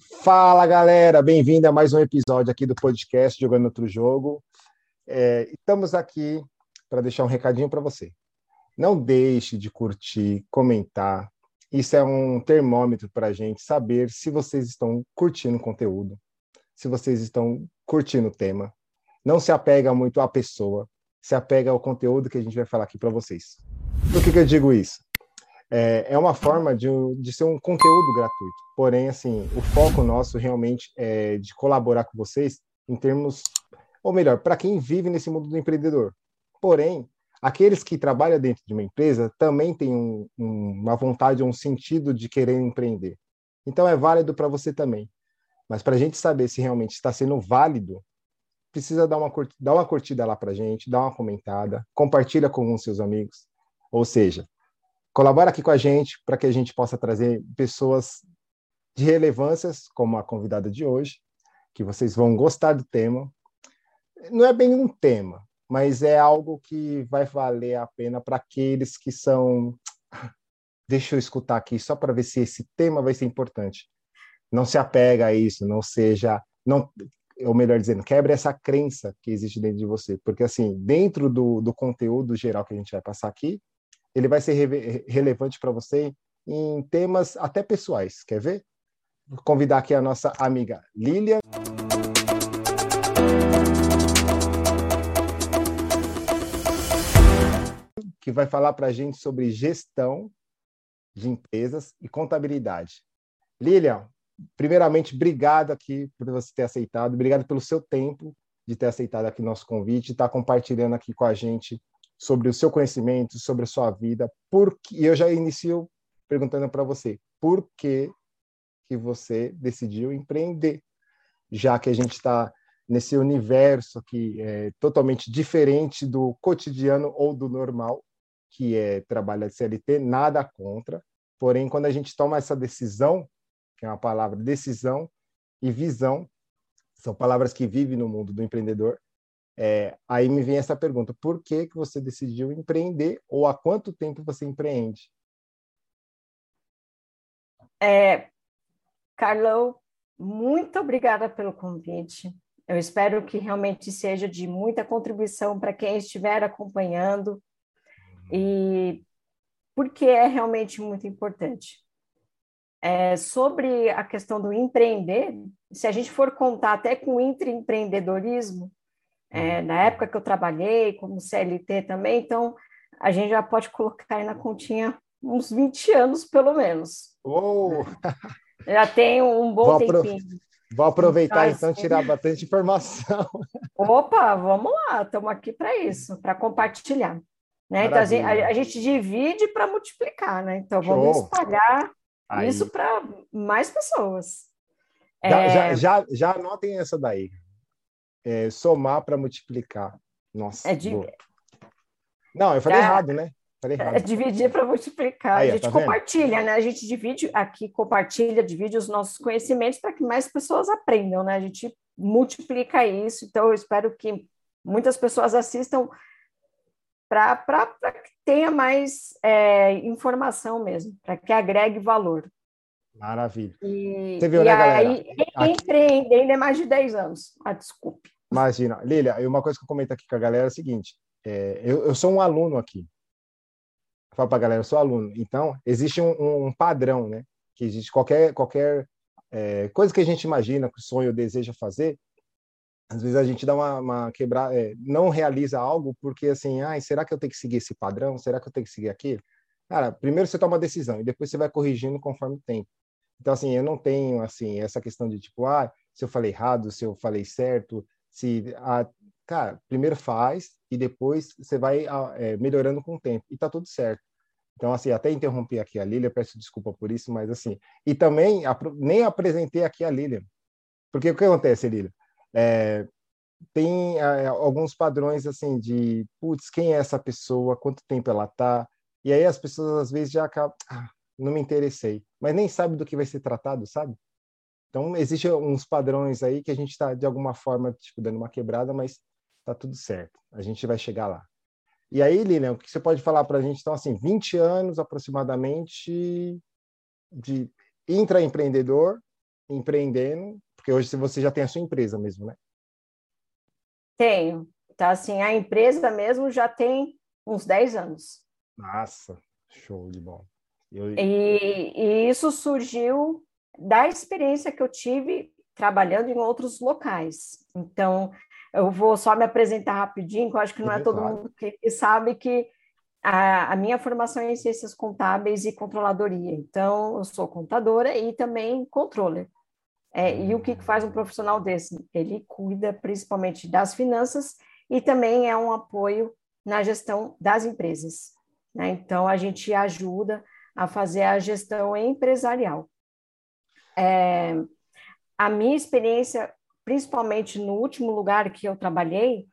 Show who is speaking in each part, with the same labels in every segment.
Speaker 1: Fala galera, bem-vindo a mais um episódio aqui do podcast Jogando Outro Jogo. É, estamos aqui para deixar um recadinho para você. Não deixe de curtir, comentar. Isso é um termômetro para a gente saber se vocês estão curtindo o conteúdo, se vocês estão curtindo o tema. Não se apega muito à pessoa, se apega ao conteúdo que a gente vai falar aqui para vocês. Por que, que eu digo isso? É, é uma forma de, de ser um conteúdo gratuito. Porém, assim, o foco nosso realmente é de colaborar com vocês em termos, ou melhor, para quem vive nesse mundo do empreendedor. Porém, aqueles que trabalham dentro de uma empresa também têm um, um, uma vontade, um sentido de querer empreender. Então, é válido para você também. Mas para a gente saber se realmente está sendo válido, precisa dar uma, dar uma curtida lá para gente, dar uma comentada, compartilha com os seus amigos. Ou seja, colabora aqui com a gente para que a gente possa trazer pessoas de relevâncias, como a convidada de hoje, que vocês vão gostar do tema. Não é bem um tema, mas é algo que vai valer a pena para aqueles que são. Deixa eu escutar aqui só para ver se esse tema vai ser importante. Não se apega a isso, não seja, não, ou melhor dizendo, quebre essa crença que existe dentro de você, porque assim, dentro do, do conteúdo geral que a gente vai passar aqui, ele vai ser re relevante para você em temas até pessoais. Quer ver? Vou convidar aqui a nossa amiga Lilian. Que vai falar para a gente sobre gestão de empresas e contabilidade. Lilian, primeiramente, obrigado aqui por você ter aceitado, obrigado pelo seu tempo de ter aceitado aqui nosso convite, estar tá compartilhando aqui com a gente sobre o seu conhecimento, sobre a sua vida. Por e eu já inicio perguntando para você, por que que você decidiu empreender? Já que a gente está nesse universo que é totalmente diferente do cotidiano ou do normal, que é trabalho de CLT, nada contra. Porém, quando a gente toma essa decisão, que é uma palavra decisão e visão, são palavras que vivem no mundo do empreendedor, é, aí me vem essa pergunta: por que, que você decidiu empreender ou há quanto tempo você empreende?
Speaker 2: É, Carlão, muito obrigada pelo convite. Eu espero que realmente seja de muita contribuição para quem estiver acompanhando e porque é realmente muito importante. É, sobre a questão do empreender, se a gente for contar até com o intraempreendedorismo, é, na época que eu trabalhei como CLT também, então a gente já pode colocar aí na continha uns 20 anos, pelo menos.
Speaker 1: Oh.
Speaker 2: Já tem um bom vou tempinho.
Speaker 1: Vou aproveitar então, então assim... tirar bastante informação.
Speaker 2: Opa, vamos lá, estamos aqui para isso, para compartilhar. Né? Então, a gente, a, a gente divide para multiplicar, né? Então, vamos Show. espalhar Aí. isso para mais pessoas.
Speaker 1: Já, é... já, já, já anotem essa daí é, somar para multiplicar. Nossa.
Speaker 2: É de...
Speaker 1: Não, eu falei é, errado, né? Falei
Speaker 2: errado. É dividir para multiplicar. Aí, a gente tá compartilha, vendo? né? A gente divide aqui, compartilha, divide os nossos conhecimentos para que mais pessoas aprendam, né? A gente multiplica isso. Então, eu espero que muitas pessoas assistam para que tenha mais é, informação mesmo, para que agregue valor.
Speaker 1: Maravilha.
Speaker 2: E, Você viu, né, aí, galera? Empreendendo é mais de 10 anos. Ah, desculpe.
Speaker 1: Imagina. Lilia, uma coisa que eu comento aqui com a galera é a seguinte: é, eu, eu sou um aluno aqui. Fala para a galera, eu sou aluno. Então, existe um, um padrão, né? Que existe qualquer, qualquer é, coisa que a gente imagina, que o sonho deseja fazer, às vezes a gente dá uma, uma quebrar, é, não realiza algo porque assim, ai, será que eu tenho que seguir esse padrão? Será que eu tenho que seguir aquilo? Cara, primeiro você toma uma decisão e depois você vai corrigindo conforme o tempo. Então, assim, eu não tenho, assim, essa questão de, tipo, ah, se eu falei errado, se eu falei certo, se... Ah, cara, primeiro faz e depois você vai é, melhorando com o tempo. E tá tudo certo. Então, assim, até interrompi aqui a Lília, peço desculpa por isso, mas assim... E também, nem apresentei aqui a Lília. Porque o que acontece, Lília? É, tem é, alguns padrões, assim, de, putz, quem é essa pessoa, quanto tempo ela tá... E aí as pessoas, às vezes, já acabam... Ah, não me interessei, mas nem sabe do que vai ser tratado, sabe? Então, existem uns padrões aí que a gente está, de alguma forma, tipo, dando uma quebrada, mas tá tudo certo. A gente vai chegar lá. E aí, Lilian, o que você pode falar para a gente? Então, assim, 20 anos aproximadamente de intraempreendedor, empreendendo, porque hoje você já tem a sua empresa mesmo, né?
Speaker 2: Tenho. Tá assim, a empresa mesmo já tem uns 10 anos.
Speaker 1: Nossa, show de bola.
Speaker 2: Eu... E, e isso surgiu da experiência que eu tive trabalhando em outros locais. Então, eu vou só me apresentar rapidinho, que eu acho que não é todo mundo que, que sabe que a, a, minha formação é em ciências contábeis e controladoria. Então, eu sou contadora e também controller. É, e o que faz um profissional desse? Ele cuida principalmente das finanças e também é um apoio na gestão das empresas. Né? Então, a gente ajuda a fazer a gestão empresarial. É, a minha experiência, principalmente no último lugar que eu trabalhei,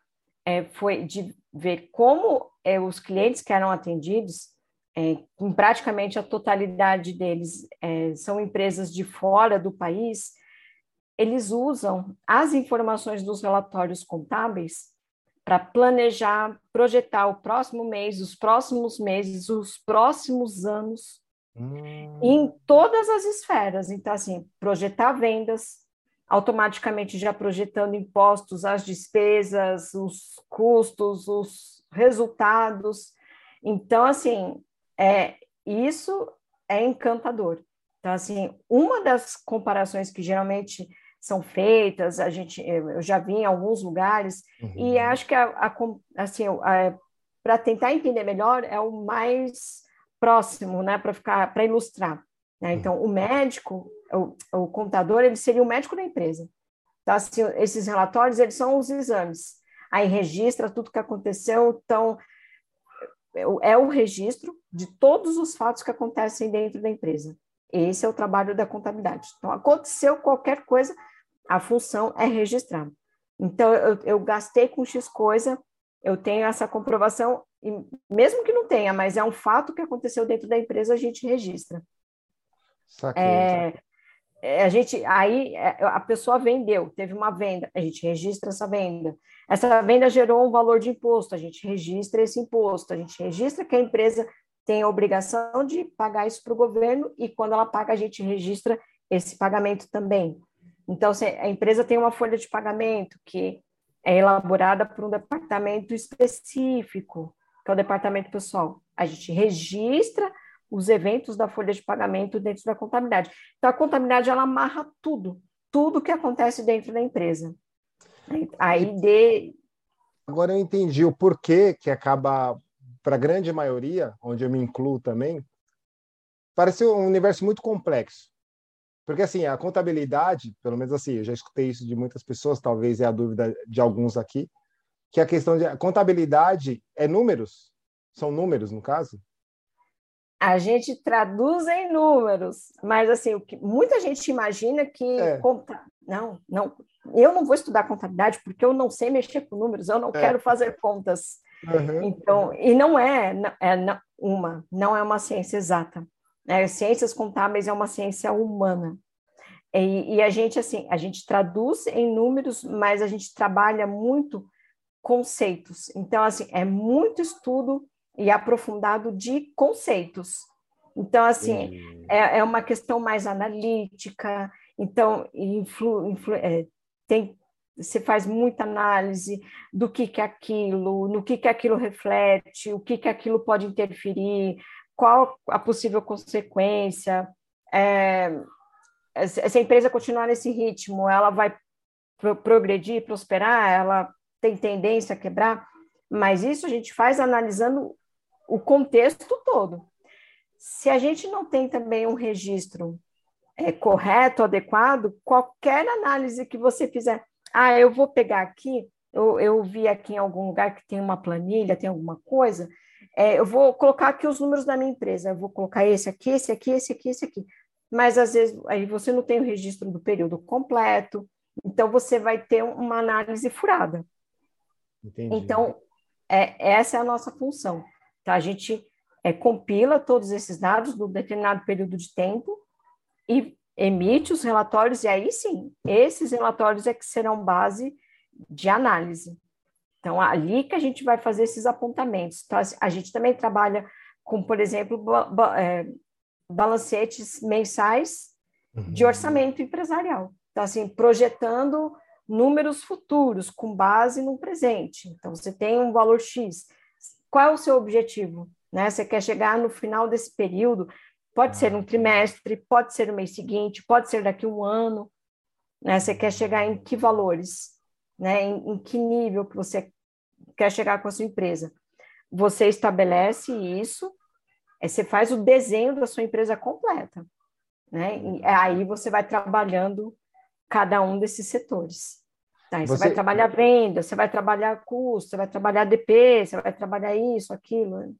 Speaker 2: é, foi de ver como é, os clientes que eram atendidos, é, em praticamente a totalidade deles é, são empresas de fora do país, eles usam as informações dos relatórios contábeis para planejar, projetar o próximo mês, os próximos meses, os próximos anos, hum. em todas as esferas. Então, assim, projetar vendas, automaticamente já projetando impostos, as despesas, os custos, os resultados. Então, assim, é, isso é encantador. Então, assim, uma das comparações que geralmente são feitas, a gente, eu já vi em alguns lugares, uhum. e acho que a, a assim, para tentar entender melhor é o mais próximo, né, para ficar, para ilustrar. Né? Então, o médico, o, o, contador, ele seria o médico da empresa. Então, assim, esses relatórios, eles são os exames. Aí registra tudo que aconteceu, então é o registro de todos os fatos que acontecem dentro da empresa. Esse é o trabalho da contabilidade. Então, aconteceu qualquer coisa, a função é registrar. Então, eu, eu gastei com X coisa, eu tenho essa comprovação, e mesmo que não tenha, mas é um fato que aconteceu dentro da empresa, a gente registra. Saquei, é, é, a gente aí é, a pessoa vendeu, teve uma venda, a gente registra essa venda. Essa venda gerou um valor de imposto, a gente registra esse imposto, a gente registra que a empresa tem a obrigação de pagar isso para o governo e quando ela paga, a gente registra esse pagamento também. Então, a empresa tem uma folha de pagamento que é elaborada por um departamento específico, que é o departamento pessoal. A gente registra os eventos da folha de pagamento dentro da contabilidade. Então, a contabilidade, ela amarra tudo, tudo que acontece dentro da empresa. Aí, de...
Speaker 1: Agora eu entendi o porquê que acaba para a grande maioria, onde eu me incluo também, parece um universo muito complexo. Porque, assim, a contabilidade, pelo menos assim, eu já escutei isso de muitas pessoas, talvez é a dúvida de alguns aqui, que a questão de a contabilidade é números? São números, no caso?
Speaker 2: A gente traduz em números, mas, assim, o que muita gente imagina que... É. Conta... Não, não, eu não vou estudar contabilidade porque eu não sei mexer com números, eu não é. quero fazer contas. Uhum. Então, e não é, é uma, não é uma ciência exata. Né? Ciências contábeis é uma ciência humana. E, e, a gente, assim, a gente traduz em números, mas a gente trabalha muito conceitos. Então, assim, é muito estudo e aprofundado de conceitos. Então, assim, é, é uma questão mais analítica. Então, influ, influ, é, tem você faz muita análise do que que é aquilo, no que que aquilo reflete, o que que aquilo pode interferir, qual a possível consequência. É, se a empresa continuar nesse ritmo, ela vai pro progredir, prosperar, ela tem tendência a quebrar, mas isso a gente faz analisando o contexto todo. Se a gente não tem também um registro é, correto, adequado, qualquer análise que você fizer, ah, eu vou pegar aqui, eu, eu vi aqui em algum lugar que tem uma planilha, tem alguma coisa, é, eu vou colocar aqui os números da minha empresa, eu vou colocar esse aqui, esse aqui, esse aqui, esse aqui. Mas às vezes aí você não tem o registro do período completo, então você vai ter uma análise furada. Entendi. Então, é, essa é a nossa função. Tá? A gente é, compila todos esses dados do determinado período de tempo e emite os relatórios, e aí sim, esses relatórios é que serão base de análise. Então, ali que a gente vai fazer esses apontamentos. Então, a gente também trabalha com, por exemplo, é, balancetes mensais uhum. de orçamento empresarial. Então, assim, projetando números futuros com base no presente. Então, você tem um valor X. Qual é o seu objetivo? Né? Você quer chegar no final desse período, pode ser um trimestre, pode ser no mês seguinte, pode ser daqui a um ano. Né? Você quer chegar em que valores? Né? Em, em que nível que você quer chegar com a sua empresa? Você estabelece isso, você faz o desenho da sua empresa completa. Né? E aí você vai trabalhando cada um desses setores. Tá, você... você... vai trabalhar venda, você vai trabalhar custo, você vai trabalhar DP, você vai trabalhar isso, aquilo.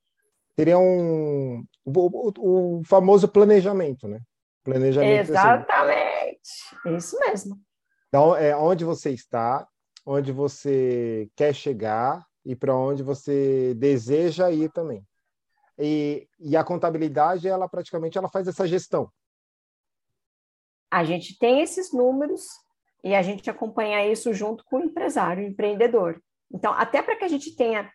Speaker 1: Seria um o, o famoso planejamento, né?
Speaker 2: Planejamento. Exatamente, assim. isso mesmo.
Speaker 1: Então, é onde você está, onde você quer chegar e para onde você deseja ir também. E, e a contabilidade, ela praticamente ela faz essa gestão.
Speaker 2: A gente tem esses números e a gente acompanha isso junto com o empresário, o empreendedor. Então, até para que a gente tenha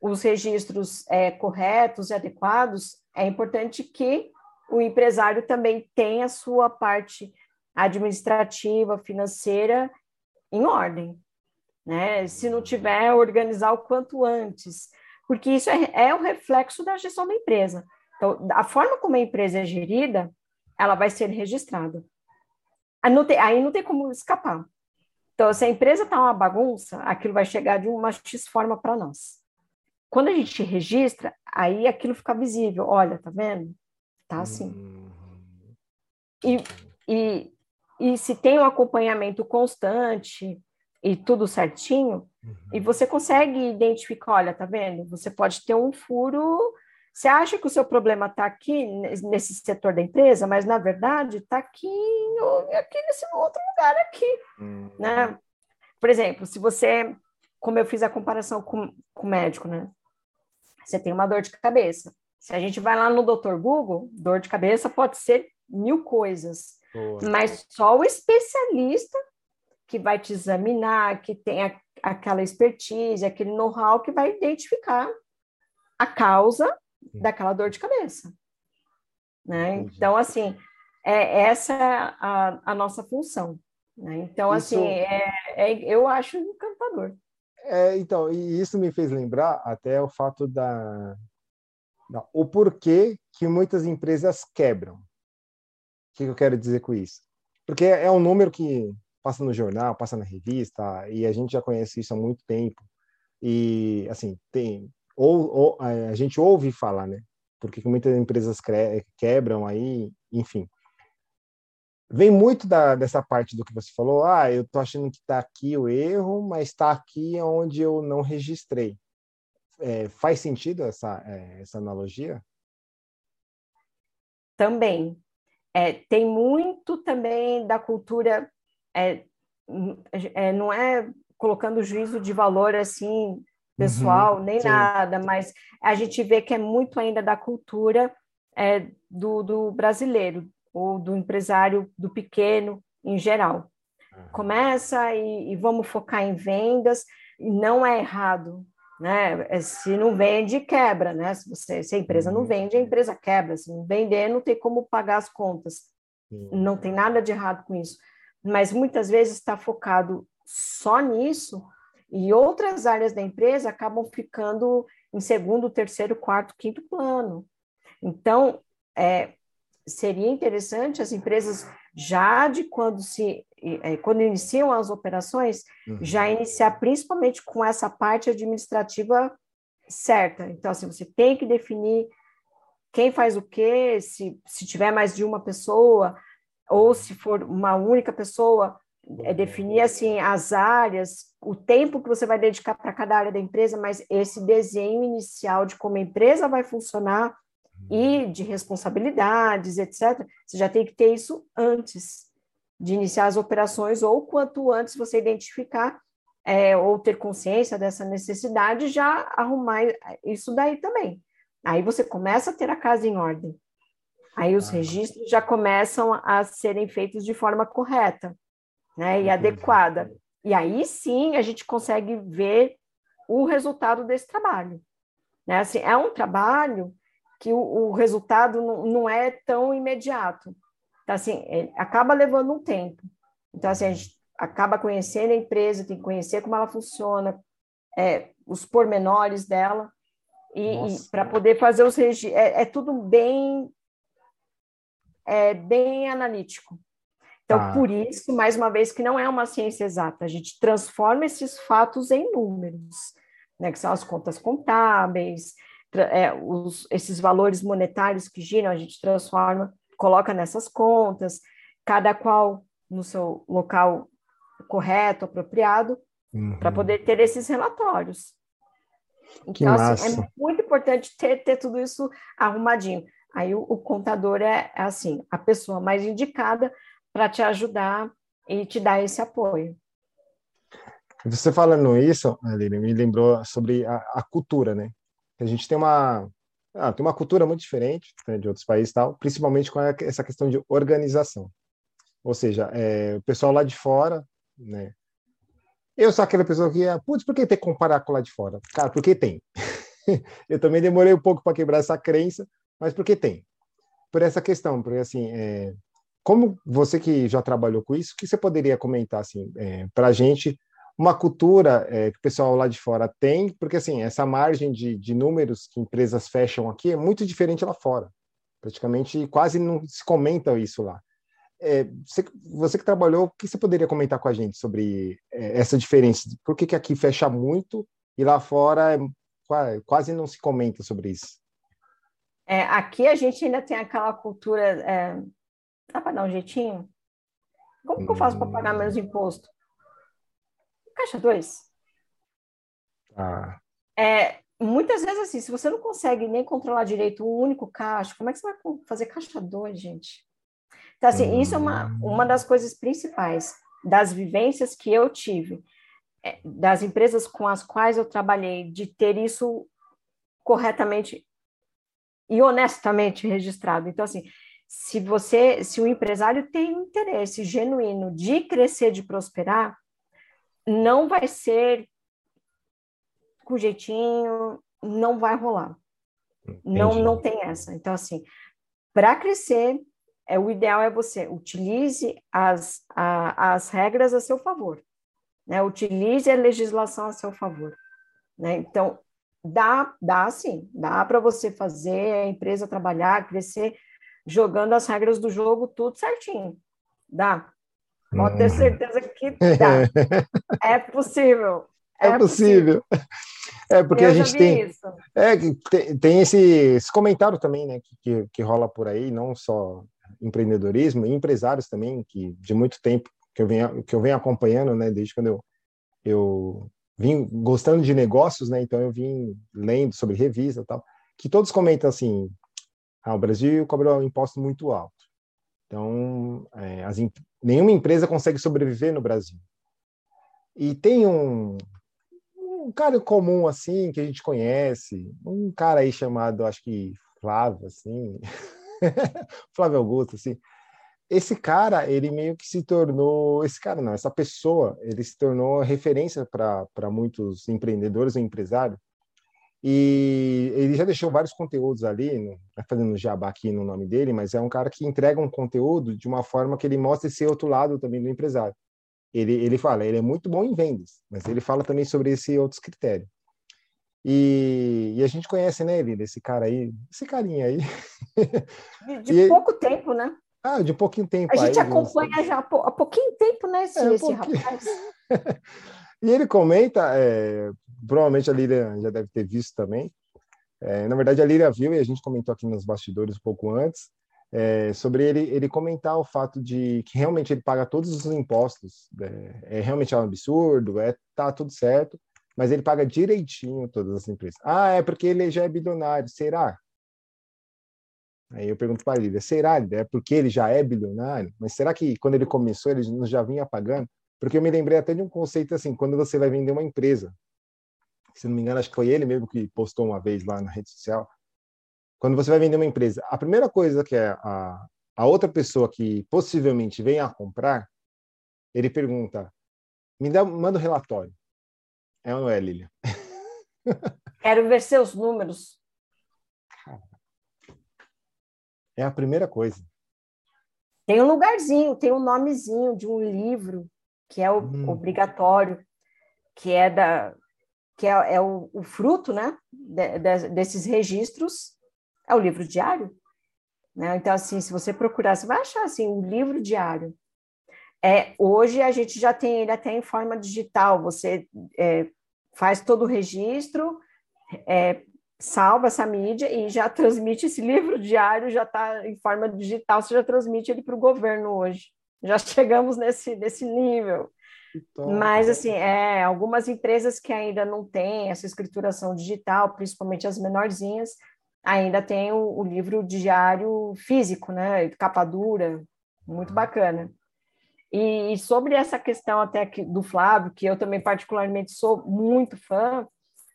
Speaker 2: os registros é, corretos e adequados, é importante que o empresário também tenha a sua parte administrativa, financeira em ordem. Né? Se não tiver, organizar o quanto antes, porque isso é, é o reflexo da gestão da empresa. Então, a forma como a empresa é gerida, ela vai ser registrada. Aí não tem, aí não tem como escapar. Então, se a empresa está uma bagunça, aquilo vai chegar de uma X forma para nós. Quando a gente registra, aí aquilo fica visível. Olha, tá vendo? Tá assim. Uhum. E, e, e se tem um acompanhamento constante e tudo certinho, uhum. e você consegue identificar, olha, tá vendo? Você pode ter um furo você acha que o seu problema está aqui, nesse setor da empresa, mas na verdade está aqui, aqui nesse outro lugar aqui, uhum. né? Por exemplo, se você, como eu fiz a comparação com, com o médico, né? Você tem uma dor de cabeça. Se a gente vai lá no Dr. Google, dor de cabeça pode ser mil coisas, Boa. mas só o especialista que vai te examinar, que tem a, aquela expertise, aquele know-how que vai identificar a causa daquela dor de cabeça. Né? Então, assim, é, essa é a, a nossa função. Né? Então, isso... assim, é, é, eu acho encantador.
Speaker 1: É, então, e isso me fez lembrar até o fato da, da o porquê que muitas empresas quebram. O que eu quero dizer com isso? Porque é um número que passa no jornal, passa na revista, e a gente já conhece isso há muito tempo. E, assim, tem ou, ou a gente ouve falar, né? Porque muitas empresas quebram aí, enfim. Vem muito da, dessa parte do que você falou. Ah, eu tô achando que está aqui o erro, mas está aqui onde eu não registrei. É, faz sentido essa, é, essa analogia?
Speaker 2: Também. É, tem muito também da cultura, é, é, não é colocando juízo de valor assim pessoal, uhum, nem sim. nada, mas a gente vê que é muito ainda da cultura é, do, do brasileiro, ou do empresário, do pequeno em geral. Uhum. Começa e, e, vamos focar em vendas, e não é errado, né? É, se não vende, quebra, né? Se, você, se a empresa não uhum. vende, a empresa quebra. Se não vender, não tem como pagar as contas. Não tem nada de errado com isso. Mas muitas vezes está focado só nisso, e outras áreas da empresa acabam ficando em segundo, terceiro, quarto, quinto plano. Então, é, seria interessante as empresas, já de quando se é, quando iniciam as operações, uhum. já iniciar principalmente com essa parte administrativa certa. Então, assim, você tem que definir quem faz o quê, se, se tiver mais de uma pessoa, ou se for uma única pessoa, é definir assim as áreas, o tempo que você vai dedicar para cada área da empresa, mas esse desenho inicial de como a empresa vai funcionar e de responsabilidades, etc. Você já tem que ter isso antes de iniciar as operações ou quanto antes você identificar é, ou ter consciência dessa necessidade, já arrumar isso daí também. Aí você começa a ter a casa em ordem. Aí os registros já começam a serem feitos de forma correta né, e adequada. E aí sim a gente consegue ver o resultado desse trabalho. Né? Assim, é um trabalho que o, o resultado não, não, é tão imediato. Então, Então, assim, acaba levando um tempo. Então, assim, a gente acaba conhecendo a empresa, tem que conhecer como ela funciona, é, os pormenores dela, e, e para poder fazer os registros. É, é, tudo bem, é, bem analítico. Então, ah. por isso, mais uma vez, que não é uma ciência exata, a gente transforma esses fatos em números, né, que são as contas contábeis, é, os, esses valores monetários que giram, a gente transforma, coloca nessas contas, cada qual no seu local correto, apropriado, uhum. para poder ter esses relatórios. Então, assim, é muito importante ter, ter tudo isso arrumadinho. Aí o, o contador é, é, assim, a pessoa mais indicada para te ajudar e te dar esse apoio.
Speaker 1: Você falando isso, Aline, me lembrou sobre a, a cultura, né? A gente tem uma ah, tem uma cultura muito diferente né, de outros países, tal, principalmente com essa questão de organização. Ou seja, é, o pessoal lá de fora, né? Eu sou aquela pessoa que, é, putz, por que tem que comparar com lá de fora? Cara, porque tem. eu também demorei um pouco para quebrar essa crença, mas porque tem. Por essa questão, porque assim, é, como você que já trabalhou com isso, o que você poderia comentar assim, é, para a gente uma cultura é, que o pessoal lá de fora tem, porque assim, essa margem de, de números que empresas fecham aqui é muito diferente lá fora. Praticamente quase não se comenta isso lá. É, você, você, que trabalhou, o que você poderia comentar com a gente sobre é, essa diferença? Por que, que aqui fecha muito e lá fora é, quase não se comenta sobre isso?
Speaker 2: É, aqui a gente ainda tem aquela cultura. É, dá para dar um jeitinho? Como que eu faço para pagar menos imposto? Caixa 2. Ah. É, muitas vezes, assim, se você não consegue nem controlar direito um único caixa, como é que você vai fazer caixa 2, gente? Então, assim, hum. isso é uma, uma das coisas principais das vivências que eu tive, é, das empresas com as quais eu trabalhei, de ter isso corretamente e honestamente registrado. Então, assim, se você, se o empresário tem interesse genuíno de crescer, de prosperar, não vai ser com jeitinho, não vai rolar. Não, não tem essa. Então, assim, para crescer, é, o ideal é você utilize as, a, as regras a seu favor, né? Utilize a legislação a seu favor, né? Então, dá, dá sim, dá para você fazer a empresa trabalhar, crescer, jogando as regras do jogo tudo certinho. Dá. Pode ter uhum. certeza que dá. é possível.
Speaker 1: É, é possível. possível. É, porque Eu a gente tem, é, tem, tem esse, esse, comentário também, né, que, que rola por aí, não só empreendedorismo, empresários também, que de muito tempo que eu venho, que eu venho acompanhando, né, desde quando eu, eu vim gostando de negócios, né, então eu vim lendo sobre revista e tal, que todos comentam assim, ah, o Brasil cobra um imposto muito alto. Então, é, as, nenhuma empresa consegue sobreviver no Brasil. E tem um, um cara comum, assim, que a gente conhece, um cara aí chamado, acho que Flávio, assim, Flávio Augusto, assim. Esse cara, ele meio que se tornou, esse cara não, essa pessoa, ele se tornou referência para muitos empreendedores e empresários, e ele já deixou vários conteúdos ali, não tá fazendo jabá aqui no nome dele, mas é um cara que entrega um conteúdo de uma forma que ele mostra esse outro lado também do empresário. Ele, ele fala, ele é muito bom em vendas, mas ele fala também sobre esse outros critérios. E, e a gente conhece, né, ele, esse cara aí, esse carinha aí.
Speaker 2: De, de e, pouco tempo, né?
Speaker 1: Ah, de pouquinho tempo.
Speaker 2: A gente aí, acompanha já há pouquinho tempo, né, esse, é, esse rapaz.
Speaker 1: e ele comenta, é, provavelmente a Lília já deve ter visto também. É, na verdade, a Lília viu e a gente comentou aqui nos bastidores um pouco antes, é, sobre ele, ele comentar o fato de que realmente ele paga todos os impostos. É, é realmente um absurdo, é tá tudo certo, mas ele paga direitinho todas as empresas. Ah, é porque ele já é bilionário. Será? Aí eu pergunto para ele, será? É porque ele já é bilionário? Mas será que quando ele começou ele já vinha pagando? Porque eu me lembrei até de um conceito assim, quando você vai vender uma empresa, se não me engano, acho que foi ele mesmo que postou uma vez lá na rede social. Quando você vai vender uma empresa, a primeira coisa que é a, a outra pessoa que possivelmente venha a comprar, ele pergunta: me dá, manda o um relatório. É ou não é, Lilia?
Speaker 2: Quero ver seus números.
Speaker 1: É a primeira coisa.
Speaker 2: Tem um lugarzinho, tem um nomezinho de um livro que é o, hum. obrigatório, que é da que é, é o, o, fruto, né, de, de, desses registros, é o livro diário. Né? Então, assim, se você procurar, você vai achar assim, um livro diário. É, hoje a gente já tem ele até em forma digital, você é, faz todo o registro, é, salva essa mídia e já transmite esse livro diário, já está em forma digital, você já transmite ele para o governo hoje. Já chegamos nesse, nesse nível. Então, Mas, assim, é, algumas empresas que ainda não têm essa escrituração digital, principalmente as menorzinhas, ainda tem o, o livro diário físico, né? Capa dura, muito uhum. bacana. E, e sobre essa questão até que, do Flávio, que eu também particularmente sou muito fã,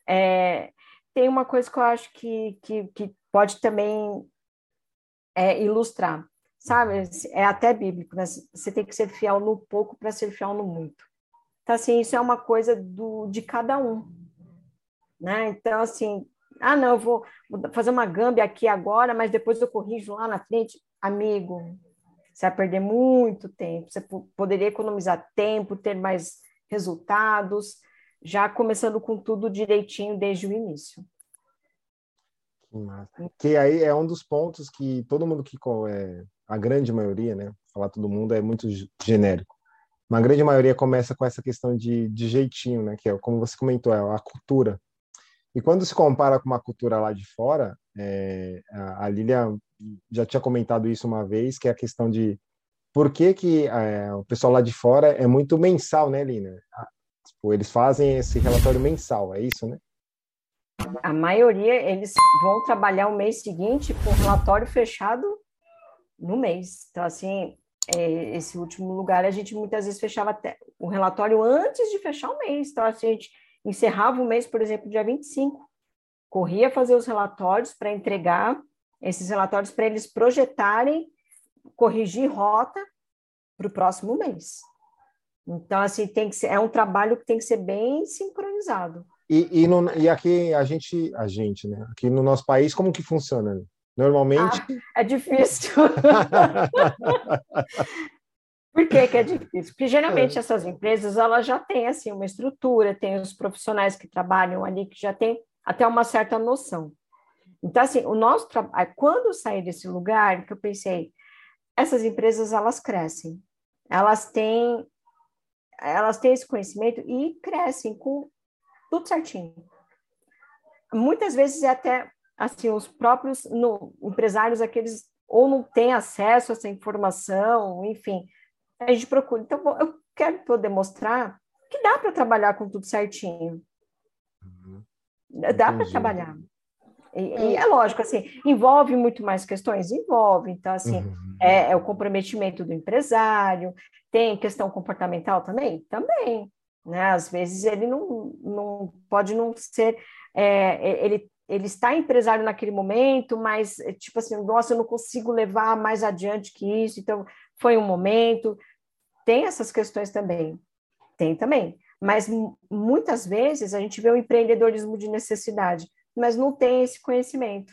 Speaker 2: é, tem uma coisa que eu acho que, que, que pode também é, ilustrar, sabe? É até bíblico, né? Você tem que ser fiel no pouco para ser fiel no muito. Então, assim, isso é uma coisa do, de cada um, né? Então, assim, ah, não, eu vou, vou fazer uma gâmbia aqui agora, mas depois eu corrijo lá na frente. Amigo, você vai perder muito tempo, você poderia economizar tempo, ter mais resultados, já começando com tudo direitinho desde o início.
Speaker 1: Que massa. Que aí é um dos pontos que todo mundo que é a grande maioria, né? Falar todo mundo é muito genérico. Uma grande maioria começa com essa questão de, de jeitinho, né? Que é como você comentou, é a cultura. E quando se compara com uma cultura lá de fora, é, a, a Lilian já tinha comentado isso uma vez, que é a questão de por que, que é, o pessoal lá de fora é muito mensal, né, Lina? Tipo, eles fazem esse relatório mensal, é isso, né?
Speaker 2: A maioria, eles vão trabalhar o mês seguinte com relatório fechado no mês. Então, assim, é, esse último lugar, a gente muitas vezes fechava até o relatório antes de fechar o mês. Então, assim, a gente encerrava o mês, por exemplo, dia 25. Corria fazer os relatórios para entregar esses relatórios para eles projetarem, corrigir rota para o próximo mês. Então, assim, tem que ser, é um trabalho que tem que ser bem sincronizado.
Speaker 1: E, e, no, e aqui a gente, a gente, né? Aqui no nosso país, como que funciona? Normalmente.
Speaker 2: Ah, é difícil. Por que, que, é difícil? Porque geralmente é. essas empresas elas já têm assim uma estrutura, tem os profissionais que trabalham ali que já têm até uma certa noção. Então assim, o nosso trabalho, quando eu saí desse lugar, que eu pensei, essas empresas elas crescem, elas têm elas têm esse conhecimento e crescem com tudo certinho. Muitas vezes é até assim os próprios no, empresários aqueles ou não têm acesso a essa informação, enfim, a gente procura. Então, eu quero poder mostrar que dá para trabalhar com tudo certinho. Uhum. Dá para trabalhar. E, e, é lógico, assim, envolve muito mais questões? Envolve. Então, assim, uhum. é, é, o comprometimento do empresário, tem questão comportamental também? Também. Né? Às vezes ele não, não pode não ser, é, ele, ele está empresário naquele momento, mas tipo assim, nossa, eu não consigo levar mais adiante que isso, então foi um momento. Tem essas questões também. Tem também. Mas muitas vezes a gente vê o empreendedorismo de necessidade, mas não tem esse conhecimento.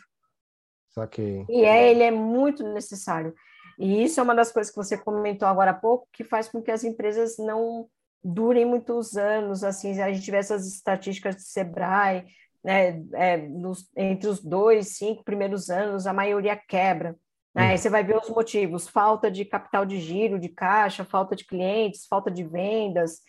Speaker 1: Saquei.
Speaker 2: E é, ele é muito necessário. E isso é uma das coisas que você comentou agora há pouco, que faz com que as empresas não durem muitos anos, assim, a gente vê essas estatísticas de Sebrae, né, é, nos, entre os dois, cinco primeiros anos, a maioria quebra. Né? Aí você vai ver os motivos, falta de capital de giro, de caixa, falta de clientes, falta de vendas,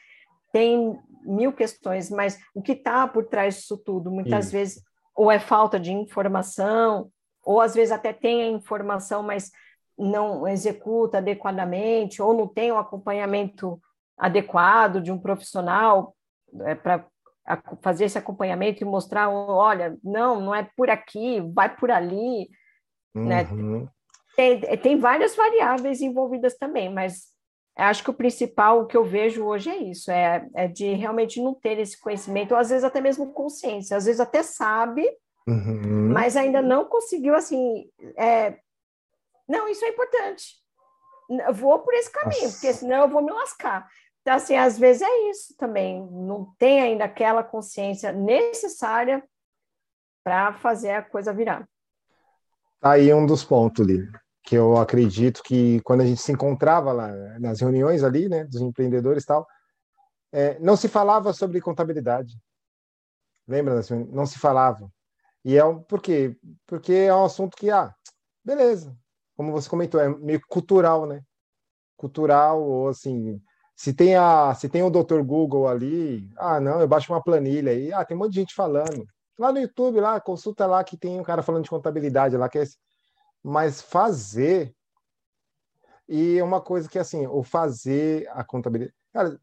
Speaker 2: tem mil questões, mas o que está por trás disso tudo, muitas vezes, ou é falta de informação, ou às vezes até tem a informação, mas não executa adequadamente ou não tem um acompanhamento adequado de um profissional é, para fazer esse acompanhamento e mostrar, olha, não, não é por aqui, vai por ali, né? uhum. né? Tem, tem várias variáveis envolvidas também, mas acho que o principal, o que eu vejo hoje é isso, é, é de realmente não ter esse conhecimento, ou às vezes até mesmo consciência, às vezes até sabe, uhum. mas ainda não conseguiu, assim, é, não, isso é importante. Eu vou por esse caminho, Nossa. porque senão eu vou me lascar. Então, assim, às vezes é isso também. Não tem ainda aquela consciência necessária para fazer a coisa virar.
Speaker 1: Tá aí um dos pontos, Lili, que eu acredito que quando a gente se encontrava lá nas reuniões ali, né, dos empreendedores e tal, é, não se falava sobre contabilidade. Lembra? Não se falava. E é um, por quê? Porque é um assunto que, ah, beleza, como você comentou, é meio cultural, né? Cultural, ou assim, se tem, a, se tem o Dr. Google ali, ah, não, eu baixo uma planilha aí, ah, tem um monte de gente falando. Lá no YouTube, lá, consulta lá que tem um cara falando de contabilidade lá, que é mas fazer e é uma coisa que assim, o fazer a contabilidade, cara,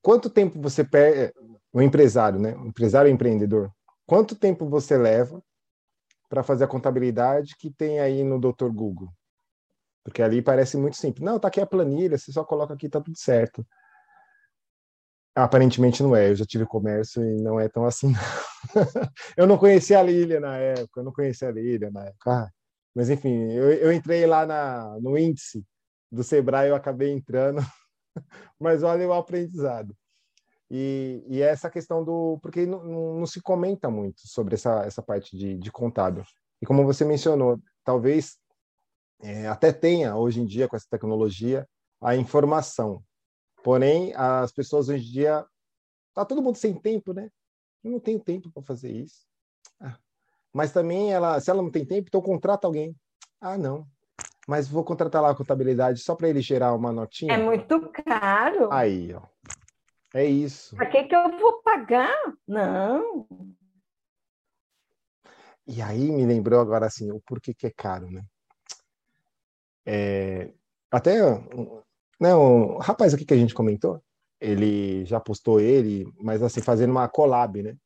Speaker 1: quanto tempo você perde o empresário, né? O empresário empreendedor, quanto tempo você leva para fazer a contabilidade que tem aí no Dr. Google? Porque ali parece muito simples. Não, tá aqui a planilha, você só coloca aqui, tá tudo certo. Aparentemente não é. Eu já tive comércio e não é tão assim. eu não conhecia a Lília na época, eu não conhecia a Lília na época. Ah, mas, enfim, eu, eu entrei lá na, no índice do Sebrae, eu acabei entrando, mas olha o aprendizado. E, e é essa questão do. Porque não, não, se comenta muito sobre essa, essa parte de, de contábil. E como você mencionou, talvez é, até tenha hoje em dia, com essa tecnologia, a informação. Porém, as pessoas hoje em dia. Tá todo mundo sem tempo, né? Eu não tenho tempo para fazer isso. Ah, mas também, ela, se ela não tem tempo, então contrata alguém. Ah, não. Mas vou contratar lá a contabilidade só para ele gerar uma notinha.
Speaker 2: É muito caro.
Speaker 1: Aí, ó. É isso.
Speaker 2: Para que, que eu vou pagar? Não.
Speaker 1: E aí me lembrou agora assim, o porquê que é caro, né? É, até né, o rapaz aqui que a gente comentou, ele já postou ele, mas assim, fazendo uma collab, né?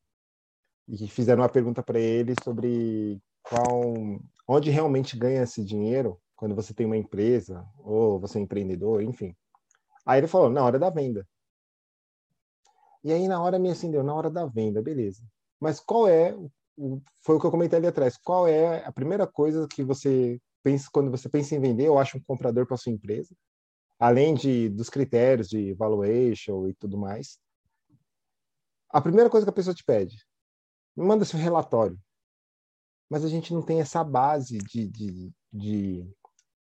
Speaker 1: e fizeram uma pergunta para ele sobre qual, onde realmente ganha esse dinheiro quando você tem uma empresa ou você é empreendedor, enfim. Aí ele falou, na hora da venda. E aí na hora me acendeu, na hora da venda, beleza. Mas qual é, foi o que eu comentei ali atrás, qual é a primeira coisa que você pensa quando você pensa em vender ou acha um comprador para sua empresa? Além de dos critérios de valuation e tudo mais. A primeira coisa que a pessoa te pede, me manda seu relatório. Mas a gente não tem essa base de, de, de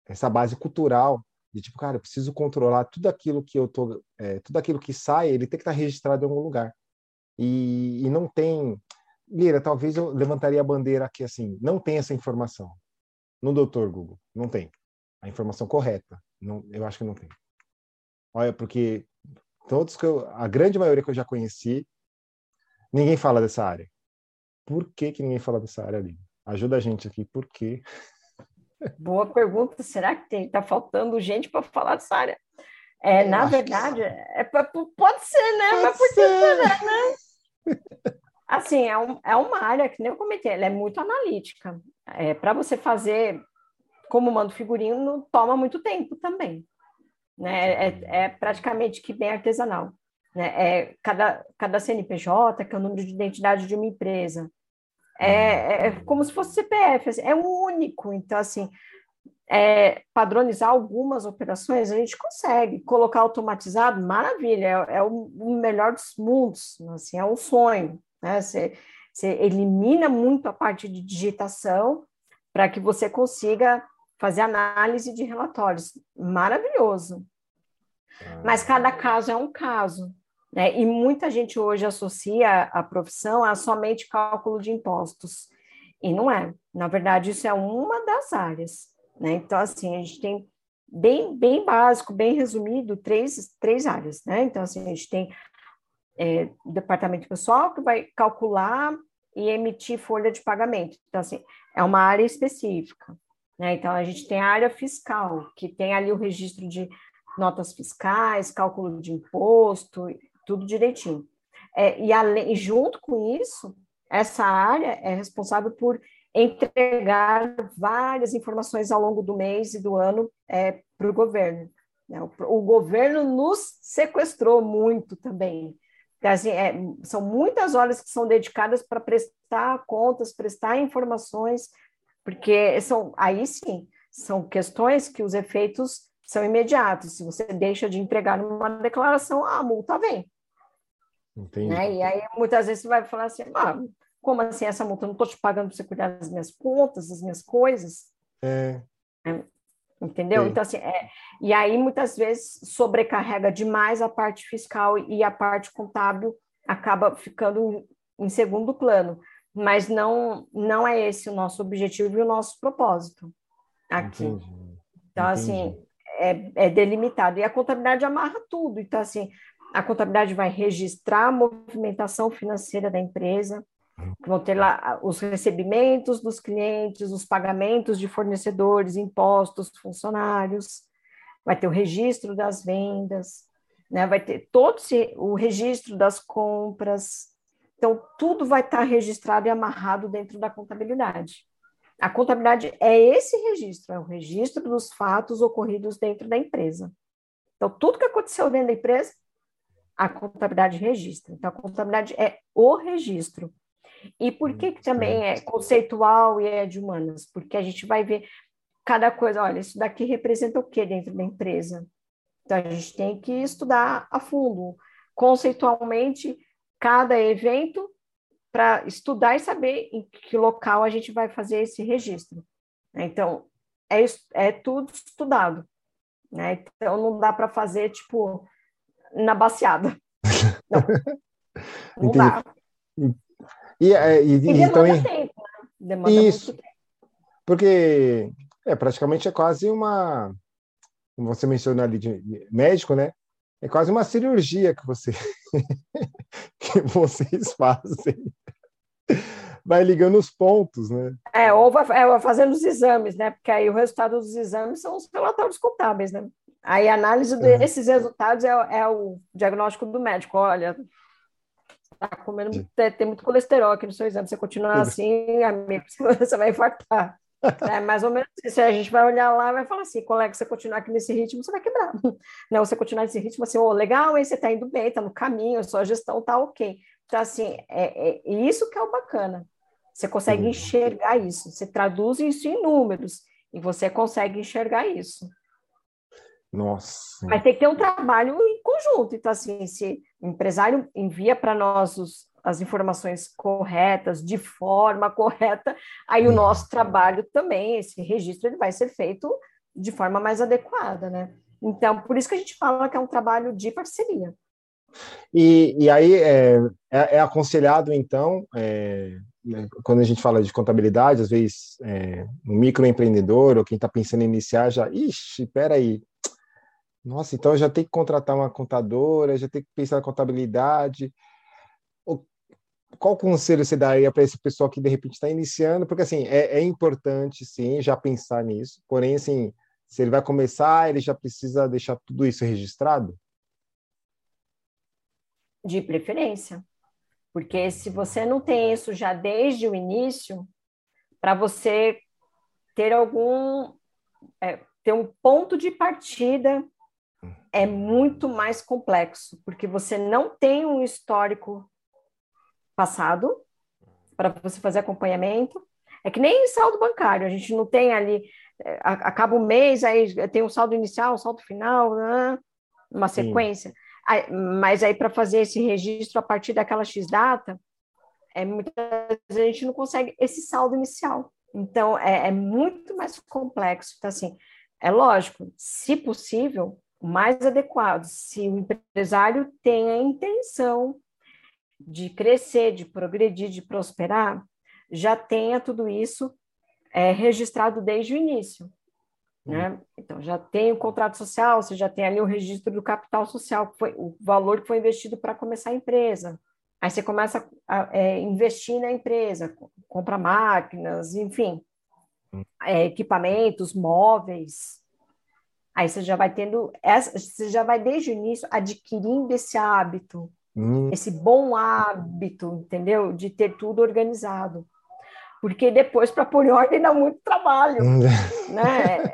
Speaker 1: essa base cultural de tipo, cara, eu preciso controlar tudo aquilo que eu tô, é, tudo aquilo que sai, ele tem que estar registrado em algum lugar. E, e não tem, Lira, talvez eu levantaria a bandeira aqui assim, não tem essa informação no doutor Google, não tem a informação correta, não, eu acho que não tem. Olha, porque todos que eu, a grande maioria que eu já conheci, ninguém fala dessa área. Por que, que ninguém fala dessa área ali? Ajuda a gente aqui, por quê?
Speaker 2: Boa pergunta. Será que está faltando gente para falar dessa área? É, na verdade, é pra, pode ser, né? Pode Mas por que será, né? Assim, é, um, é uma área que nem eu comentei, ela é muito analítica. É, para você fazer como mando figurino, toma muito tempo também. Né? É, é praticamente que bem artesanal. Né? É, cada, cada CNPJ, que é o número de identidade de uma empresa, é, é, é como se fosse CPF, assim, é único. Então, assim, é, padronizar algumas operações a gente consegue. Colocar automatizado, maravilha, é, é o, melhor dos mundos, assim, é um sonho. Né? Você, você elimina muito a parte de digitação para que você consiga fazer análise de relatórios. Maravilhoso. Mas cada caso é um caso. Né? E muita gente hoje associa a profissão a somente cálculo de impostos. E não é. Na verdade, isso é uma das áreas. Né? Então, assim, a gente tem bem, bem básico, bem resumido, três, três áreas. Né? Então, assim, a gente tem é, departamento pessoal que vai calcular e emitir folha de pagamento. Então, assim, é uma área específica. Né? Então, a gente tem a área fiscal, que tem ali o registro de notas fiscais, cálculo de imposto, tudo direitinho. É, e, além, junto com isso, essa área é responsável por entregar várias informações ao longo do mês e do ano é, para o governo. Né? O, o, governo nos sequestrou muito também. Então, assim, é, são muitas horas que são dedicadas para prestar contas, prestar informações, porque são aí sim são questões que os efeitos são imediatos. Se você deixa de entregar uma declaração, a multa vem. Entendi. Né? E aí, muitas vezes, você vai falar assim, ah, como assim essa multa? Eu não estou te pagando para você cuidar das minhas contas, das minhas coisas.
Speaker 1: É.
Speaker 2: Entendeu? Sim. Então, assim, é, e aí muitas vezes sobrecarrega demais a parte fiscal e a parte contábil acaba ficando em segundo plano. Mas não, não é esse o nosso objetivo e o nosso propósito aqui. Entendi. Então, Entendi. assim, é, é delimitado. E a contabilidade amarra tudo. Então, assim, a contabilidade vai registrar a movimentação financeira da empresa, vão ter lá os recebimentos dos clientes, os pagamentos de fornecedores, impostos, funcionários, vai ter o registro das vendas, né? vai ter todo o registro das compras. Então, tudo vai estar registrado e amarrado dentro da contabilidade. A contabilidade é esse registro, é o registro dos fatos ocorridos dentro da empresa. Então, tudo que aconteceu dentro da empresa, a contabilidade registra. Então, a contabilidade é o registro. E por que, que também é conceitual e é de humanas? Porque a gente vai ver cada coisa, olha, isso daqui representa o que dentro da empresa? Então, a gente tem que estudar a fundo, conceitualmente, cada evento, para estudar e saber em que local a gente vai fazer esse registro. Então, é, é tudo estudado. Né? Então, não dá para fazer, tipo, na baseada. Não, não dá.
Speaker 1: E, é, e, e então, tempo, né? Demanda isso, tempo. porque é praticamente é quase uma, como você mencionou ali de médico, né? É quase uma cirurgia que você que vocês fazem. Vai ligando os pontos, né?
Speaker 2: É, ou vai, é, fazendo os exames, né? Porque aí o resultado dos exames são os relatórios contábeis, né? Aí a análise desses resultados é, é o diagnóstico do médico. Olha, Tá comendo, tem muito colesterol aqui no seu exame. Você continuar assim, amigo, você vai infartar. É mais ou menos isso. A gente vai olhar lá e vai falar assim, colega, você continuar aqui nesse ritmo, você vai quebrar. Não, você continuar nesse ritmo, assim, oh, legal, hein, você está indo bem, está no caminho, a sua gestão está ok. Então, assim, é, é, isso que é o bacana. Você consegue enxergar isso, você traduz isso em números e você consegue enxergar isso.
Speaker 1: Nossa.
Speaker 2: Mas tem que ter um trabalho em conjunto. Então, assim, se o empresário envia para nós os, as informações corretas, de forma correta, aí o nosso trabalho também, esse registro, ele vai ser feito de forma mais adequada, né? Então, por isso que a gente fala que é um trabalho de parceria.
Speaker 1: E, e aí é, é, é aconselhado, então, é, né, quando a gente fala de contabilidade, às vezes é, um microempreendedor ou quem está pensando em iniciar já, ixi, peraí, nossa, então eu já tenho que contratar uma contadora, já tenho que pensar na contabilidade. Qual conselho você daria para esse pessoal que de repente está iniciando? Porque assim é, é, importante sim já pensar nisso. Porém, assim, se ele vai começar, ele já precisa deixar tudo isso registrado.
Speaker 2: De preferência, porque se você não tem isso já desde o início, para você ter algum é, ter um ponto de partida é muito mais complexo, porque você não tem um histórico passado para você fazer acompanhamento. É que nem saldo bancário, a gente não tem ali, é, acaba o mês, aí tem um saldo inicial, um saldo final, né? uma sequência. Aí, mas aí para fazer esse registro a partir daquela X data, é, muitas vezes a gente não consegue esse saldo inicial. Então, é, é muito mais complexo. Então, assim, é lógico, se possível, mais adequado. Se o empresário tem a intenção de crescer, de progredir, de prosperar, já tenha tudo isso é, registrado desde o início. Né? Então, já tem o contrato social, você já tem ali o registro do capital social, que foi o valor que foi investido para começar a empresa. Aí você começa a é, investir na empresa, compra máquinas, enfim, hum. é, equipamentos, móveis, Aí você já vai tendo, essa, você já vai desde o início adquirindo esse hábito, hum. esse bom hábito, entendeu? De ter tudo organizado. Porque depois, para pôr em ordem, dá muito trabalho. Hum. né?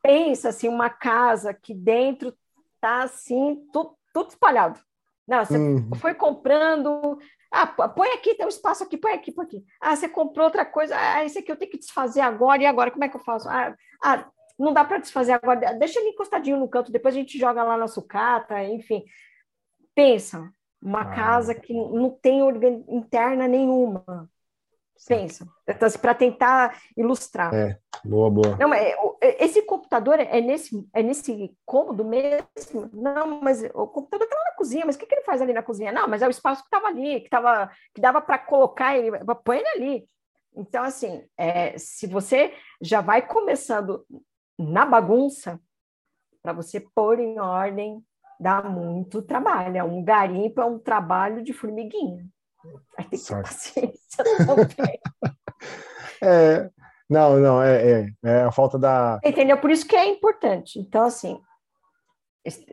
Speaker 2: Pensa assim, uma casa que dentro tá assim, tudo, tudo espalhado. Não, você hum. foi comprando. Ah, põe aqui, tem um espaço aqui, põe aqui, põe aqui. Ah, você comprou outra coisa. Ah, esse aqui eu tenho que desfazer agora, e agora? Como é que eu faço? Ah, ah não dá para desfazer agora, deixa ele encostadinho no canto, depois a gente joga lá na sucata, enfim. Pensa, uma ah. casa que não tem interna nenhuma. Pensa. Então, assim, para tentar ilustrar.
Speaker 1: É, boa, boa.
Speaker 2: Não, é, é, esse computador é nesse, é nesse cômodo mesmo? Não, mas o computador está lá na cozinha, mas o que, que ele faz ali na cozinha? Não, mas é o espaço que estava ali, que, tava, que dava para colocar ele, põe ele ali. Então, assim, é, se você já vai começando na bagunça, para você pôr em ordem, dá muito trabalho. É um garimpo, é um trabalho de formiguinha. Vai ter que ter paciência também.
Speaker 1: é, não, não, é, é, é, a falta da.
Speaker 2: Entendeu? Por isso que é importante. Então, assim,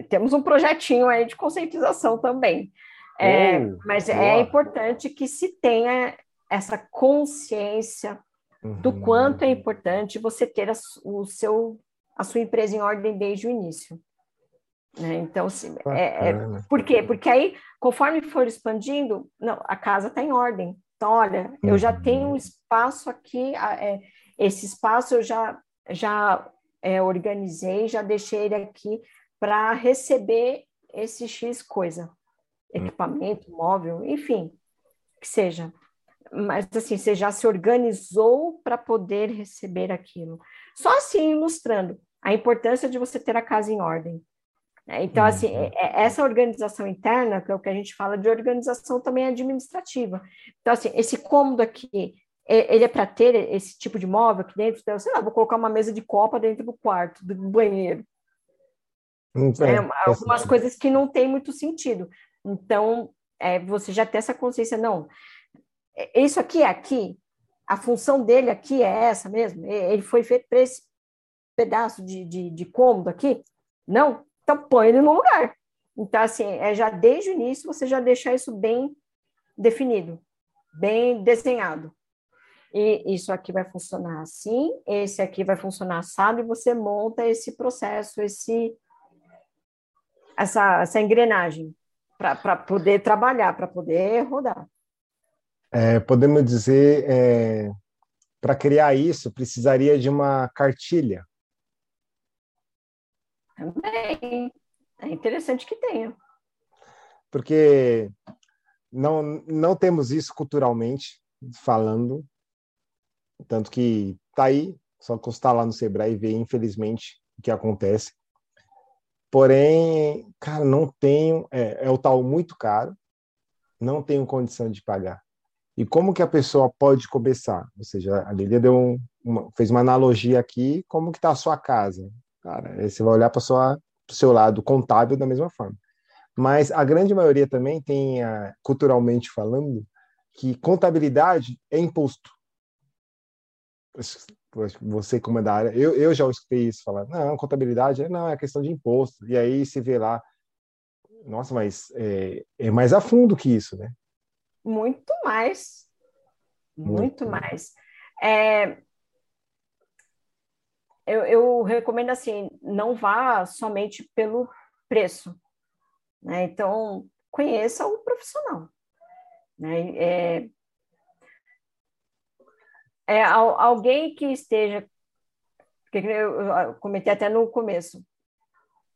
Speaker 2: temos um projetinho aí de conscientização também. É, oh, mas é boa. é importante que se tenha essa consciência uhum. do quanto é importante você ter a, o seu, a sua empresa em ordem desde o início. Né? Então, assim, é, é, por quê? Porque aí, conforme for expandindo, não, a casa está em ordem. Então, olha, eu já tenho um espaço aqui, é, esse espaço eu já, já é, organizei, já deixei ele aqui para receber esse X coisa, hum. equipamento, móvel, enfim, que seja. Mas, assim, você já se organizou para poder receber aquilo. Só assim, ilustrando a importância de você ter a casa em ordem. Né? Então, assim, uhum. É, é, essa organização interna, que é o que a gente fala de organização também administrativa. Então, assim, esse cômodo aqui, ele é para ter esse tipo de móvel aqui dentro? Então, sei lá, vou colocar uma mesa de copa dentro do quarto, do banheiro. É, algumas coisas que não tem muito sentido. Então, é, você já tem essa consciência, não, isso aqui é aqui, a função dele aqui é essa mesmo? Ele foi feito para esse pedaço de, de, de cômodo aqui? Não? Então, põe ele no lugar. Então, assim, é já desde o início você já deixar isso bem definido, bem desenhado. E isso aqui vai funcionar assim, esse aqui vai funcionar assado, e você monta esse processo, esse, essa, essa engrenagem para poder trabalhar, para poder rodar.
Speaker 1: É, podemos dizer, é, para criar isso, precisaria de uma cartilha
Speaker 2: também. É interessante que tenha.
Speaker 1: Porque não, não temos isso culturalmente falando, tanto que tá aí, só constar lá no Sebrae e ver, infelizmente, o que acontece. Porém, cara, não tenho, é, é o tal muito caro, não tenho condição de pagar. E como que a pessoa pode começar? Ou seja, a Lilia deu um, uma, fez uma analogia aqui, como que está a sua casa? Cara, você vai olhar para o seu lado contábil da mesma forma. Mas a grande maioria também tem, culturalmente falando, que contabilidade é imposto. Você, como é da área, eu, eu já escutei isso falar, não, contabilidade não, é questão de imposto. E aí se vê lá, nossa, mas é, é mais a fundo que isso, né?
Speaker 2: Muito mais. Muito, Muito mais. É, eu, eu recomendo assim, não vá somente pelo preço. Né? Então, conheça o profissional. Né? É, é alguém que esteja. Eu comentei até no começo.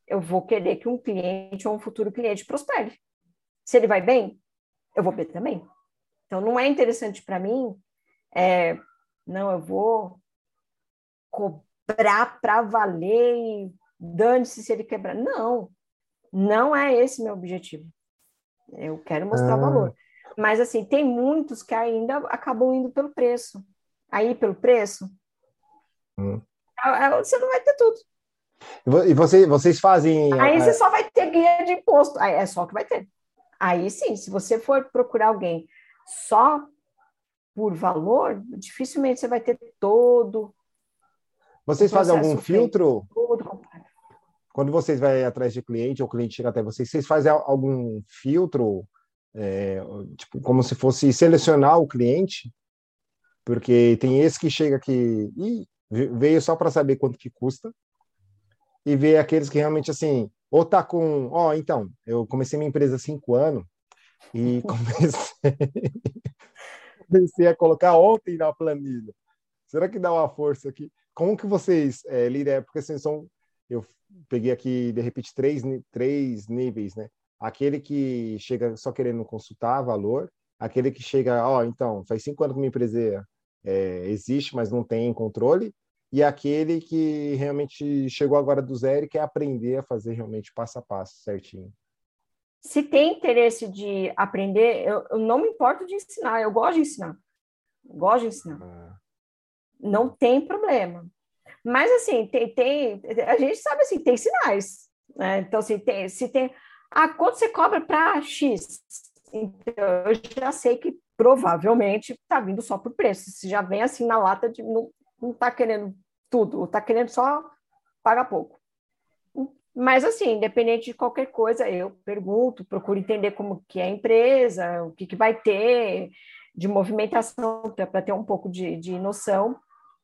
Speaker 2: Eu vou querer que um cliente ou um futuro cliente prospere. Se ele vai bem, eu vou bem também. Então, não é interessante para mim, é, não, eu vou quebrar para valer e dane-se se ele quebrar. Não, não é esse meu objetivo. Eu quero mostrar ah. valor. Mas, assim, tem muitos que ainda acabam indo pelo preço. Aí, pelo preço, hum. você não vai ter tudo.
Speaker 1: E você, vocês fazem.
Speaker 2: Aí você só vai ter guia de imposto. Aí é só o que vai ter. Aí sim, se você for procurar alguém só por valor, dificilmente você vai ter todo
Speaker 1: vocês fazem algum filtro? Quando vocês vão atrás de cliente ou o cliente chega até vocês, vocês fazem algum filtro, é, tipo, como se fosse selecionar o cliente? Porque tem esse que chega aqui e veio só para saber quanto que custa e vê aqueles que realmente assim, ou tá com, ó, oh, então, eu comecei minha empresa há cinco anos e comecei, comecei a colocar ontem na planilha. Será que dá uma força aqui? como que vocês é, lidam? Porque assim, são, eu peguei aqui, de repente, três, três níveis, né? Aquele que chega só querendo consultar valor, aquele que chega, ó, oh, então, faz cinco anos que minha empresa é, existe, mas não tem controle, e aquele que realmente chegou agora do zero e quer aprender a fazer realmente passo a passo certinho.
Speaker 2: Se tem interesse de aprender, eu, eu não me importo de ensinar, eu gosto de ensinar. Gosto de ensinar. Ah. Não tem problema. Mas, assim, tem, tem, a gente sabe assim, tem sinais. Né? Então, assim, tem, se tem. Ah, quanto você cobra para X? Então, eu já sei que provavelmente está vindo só por preço. Se já vem assim na lata de não está querendo tudo, está querendo só pagar pouco. Mas assim, independente de qualquer coisa, eu pergunto, procuro entender como que é a empresa, o que, que vai ter de movimentação, para ter um pouco de, de noção,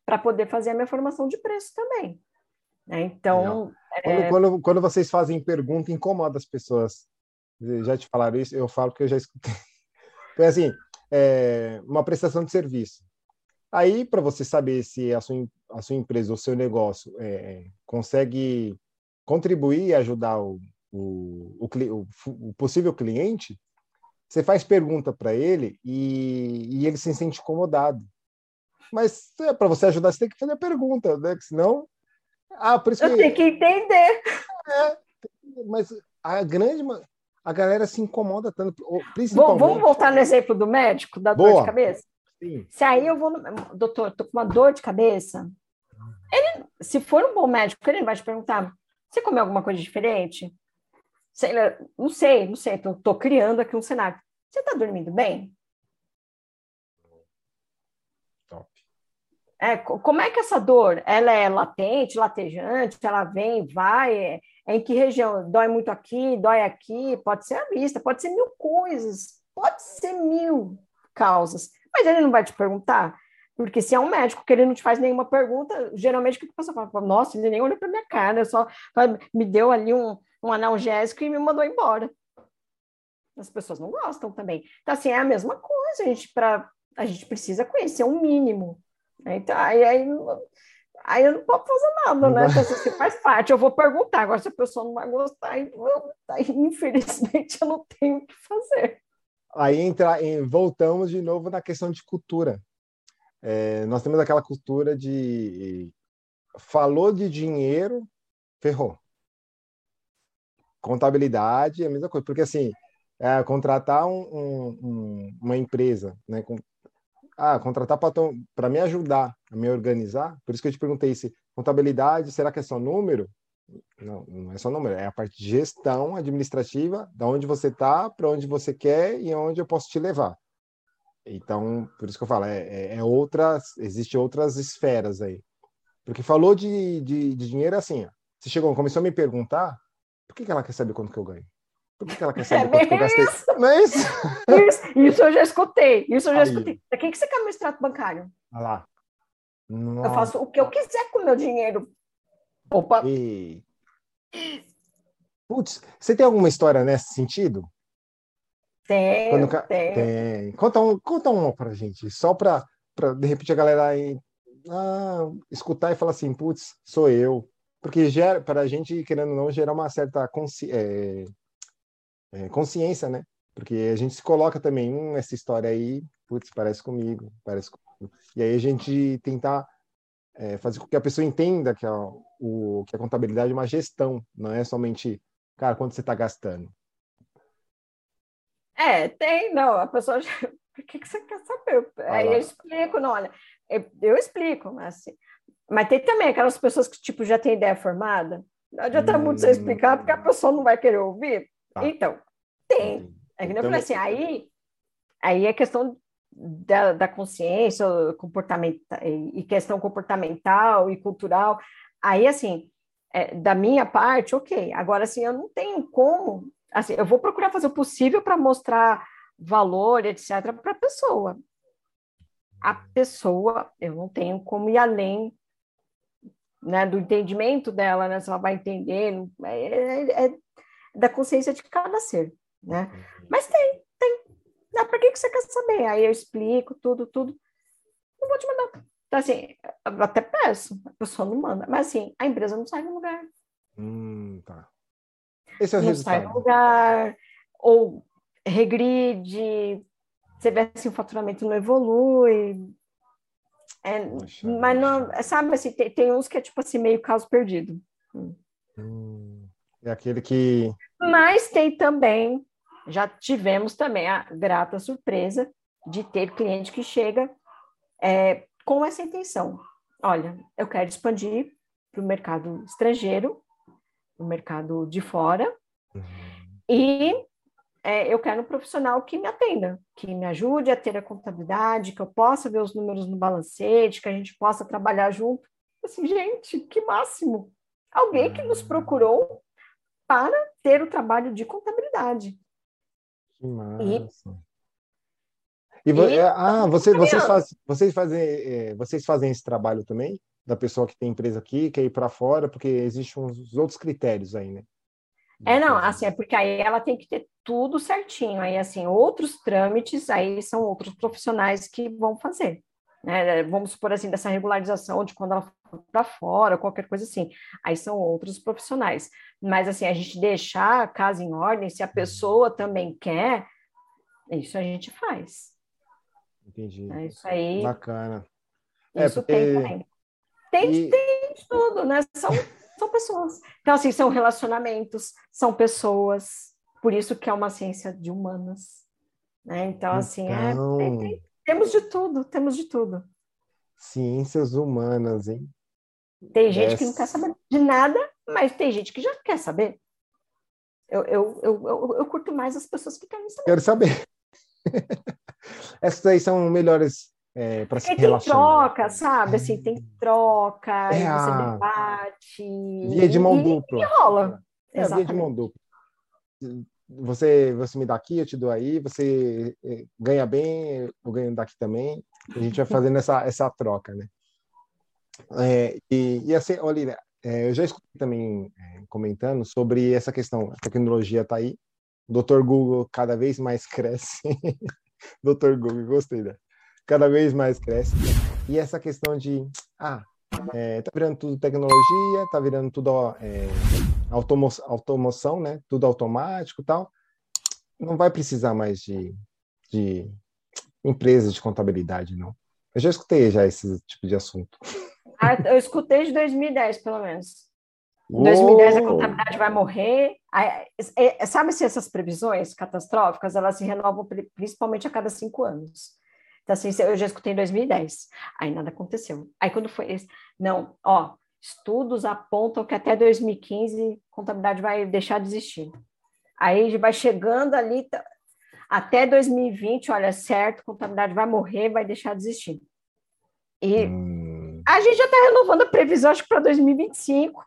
Speaker 2: para poder fazer a minha formação de preço também. Né? Então.
Speaker 1: É... Quando, quando, quando, vocês fazem pergunta, incomoda as pessoas. Já te falaram isso? Eu falo que eu já escutei. Então, assim, é uma prestação de serviço. Aí, para você saber se a sua, a sua empresa ou seu negócio é, consegue contribuir e ajudar o, o, o, o, possível cliente, você faz pergunta para ele e, e, ele se sente incomodado. Mas é, para você ajudar, você tem que fazer a pergunta, né? senão.
Speaker 2: Ah, por isso Eu que... tenho que entender.
Speaker 1: É, mas a grande a galera se incomoda tanto.
Speaker 2: Principalmente... Vamos voltar no exemplo do médico, da Boa. dor de cabeça? Sim. Se aí eu vou, no... doutor, estou com uma dor de cabeça, ele, se for um bom médico, ele vai te perguntar: você comeu alguma coisa diferente? Sei, não sei, não sei, estou criando aqui um cenário. Você está dormindo bem? Top. É, como é que essa dor, ela é latente, latejante, ela vem, vai, é, em que região? Dói muito aqui, dói aqui, pode ser a vista, pode ser mil coisas, pode ser mil causas. Mas ele não vai te perguntar, porque se é um médico que ele não te faz nenhuma pergunta, geralmente o que a pessoa fala? Nossa, ele nem olhou para minha cara, só me deu ali um, um analgésico e me mandou embora. As pessoas não gostam também. Então, assim, é a mesma coisa, a gente, pra, a gente precisa conhecer um mínimo. Né? Então, aí, aí Aí eu não posso fazer nada, né? Então, assim, faz parte, eu vou perguntar. Agora, se a pessoa não vai gostar, aí, infelizmente eu não tenho o que fazer.
Speaker 1: Aí entra, em, voltamos de novo na questão de cultura. É, nós temos aquela cultura de falou de dinheiro, ferrou. Contabilidade é a mesma coisa, porque assim, é, contratar um, um, uma empresa, né, com, ah, contratar para me ajudar a me organizar. Por isso que eu te perguntei se contabilidade, será que é só número? Não, não é só número, é a parte de gestão administrativa, da onde você está, para onde você quer e onde eu posso te levar. Então, por isso que eu falo, é, é, é outras, existe outras esferas aí. Porque falou de, de, de dinheiro assim, ó. Você chegou, começou a me perguntar, por que, que ela quer saber quanto que eu ganho? Por que, que ela quer saber é quanto que eu gastei? Isso.
Speaker 2: Não é isso? isso? Isso eu já escutei. Isso eu já Aí. escutei. Para que, que você quer meu extrato bancário?
Speaker 1: Olha lá.
Speaker 2: Nossa. Eu faço o que eu quiser com o meu dinheiro. Opa! E...
Speaker 1: Putz, você tem alguma história nesse sentido?
Speaker 2: Tem, Quando... tem. tem.
Speaker 1: Conta, um, conta uma pra gente, só para de repente a galera aí, ah, escutar e falar assim, putz, sou eu. Porque gera, para a gente, querendo ou não, gerar uma certa consci... é, é, consciência, né? Porque a gente se coloca também, hum, essa história aí, putz, parece comigo, parece comigo. E aí a gente tentar é, fazer com que a pessoa entenda que a, o, que a contabilidade é uma gestão, não é somente, cara, quanto você está gastando.
Speaker 2: É, tem, não, a pessoa já... O que, que você quer saber? Aí eu explico, não, olha, eu, eu explico, mas assim, mas tem também aquelas pessoas que, tipo, já tem ideia formada, não adianta hum, muito você explicar, porque a pessoa não vai querer ouvir. Tá. Então, tem. É que eu falei assim, aí, aí é questão da, da consciência comportamental e questão comportamental e cultural. Aí, assim, é, da minha parte, ok. Agora, assim, eu não tenho como. Assim, eu vou procurar fazer o possível para mostrar valor, etc., para a pessoa. A pessoa, eu não tenho como ir além né, do entendimento dela, né, se ela vai entender. É, é, é da consciência de cada ser, né? Uhum. Mas tem, tem. Ah, para que, que você quer saber? Aí eu explico tudo, tudo. Não vou te mandar. Então, assim, até peço, a pessoa não manda. Mas, assim, a empresa não sai do lugar.
Speaker 1: Hum, tá. Esse é o
Speaker 2: não
Speaker 1: resultado.
Speaker 2: sai do lugar, ou regride, você vê assim, o faturamento não evolui. É, mas não, sabe assim, tem, tem, uns que é tipo assim, meio caso perdido.
Speaker 1: Hum, é aquele que.
Speaker 2: Mas tem também, já tivemos também a grata surpresa de ter cliente que chega é, com essa intenção. Olha, eu quero expandir para o mercado estrangeiro, o mercado de fora, uhum. e é, eu quero um profissional que me atenda, que me ajude a ter a contabilidade, que eu possa ver os números no balancete, que a gente possa trabalhar junto. Assim, gente, que máximo! Alguém que nos procurou para ter o trabalho de contabilidade.
Speaker 1: Que massa! E, e, e ah, você, vocês, faz, vocês, fazem, é, vocês fazem esse trabalho também? Da pessoa que tem empresa aqui, quer ir para fora, porque existem uns outros critérios aí, né?
Speaker 2: É, não, assim, é porque aí ela tem que ter tudo certinho. Aí, assim, outros trâmites, aí são outros profissionais que vão fazer. Né? Vamos supor assim, dessa regularização de quando ela for para fora, qualquer coisa assim. Aí são outros profissionais. Mas, assim, a gente deixar a casa em ordem, se a pessoa também quer, isso a gente faz.
Speaker 1: Entendi.
Speaker 2: É isso aí.
Speaker 1: Bacana.
Speaker 2: É, isso é porque... tem também. Tem, e... tem de tudo, né? São são pessoas. Então, assim, são relacionamentos, são pessoas. Por isso que é uma ciência de humanas. Né? Então, assim, é, então... É, temos de tudo, temos de tudo.
Speaker 1: Ciências humanas, hein?
Speaker 2: Tem gente que não quer saber de nada, mas tem gente que já quer saber. Eu, eu, eu, eu, eu curto mais as pessoas que querem saber.
Speaker 1: Quero saber. Essas aí são melhores é, para se
Speaker 2: relacionar. Tem troca, sabe? Assim, tem troca, é a... você debate.
Speaker 1: Via de mão dupla.
Speaker 2: E rola.
Speaker 1: É, via de mão dupla. Você, você me dá aqui, eu te dou aí, você é, ganha bem, eu ganho daqui também. A gente vai fazendo essa, essa troca, né? É, e, e assim, olha, é, eu já escutei também é, comentando sobre essa questão, a tecnologia está aí, Dr. Google cada vez mais cresce. Dr. Google, gostei dessa cada vez mais cresce. E essa questão de, ah, é, tá virando tudo tecnologia, tá virando tudo é, automo automoção, né? Tudo automático tal. Não vai precisar mais de, de empresas de contabilidade, não. Eu já escutei já esse tipo de assunto.
Speaker 2: Ah, eu escutei de 2010, pelo menos. Em 2010 a contabilidade vai morrer. É, sabe se essas previsões catastróficas elas se renovam principalmente a cada cinco anos. Então, assim, eu já escutei em 2010. Aí nada aconteceu. Aí quando foi esse? Não, ó, estudos apontam que até 2015 contabilidade vai deixar de existir. Aí vai chegando ali, tá, até 2020, olha, certo, contabilidade vai morrer, vai deixar de existir. E hum. a gente já está renovando a previsão, acho que para 2025.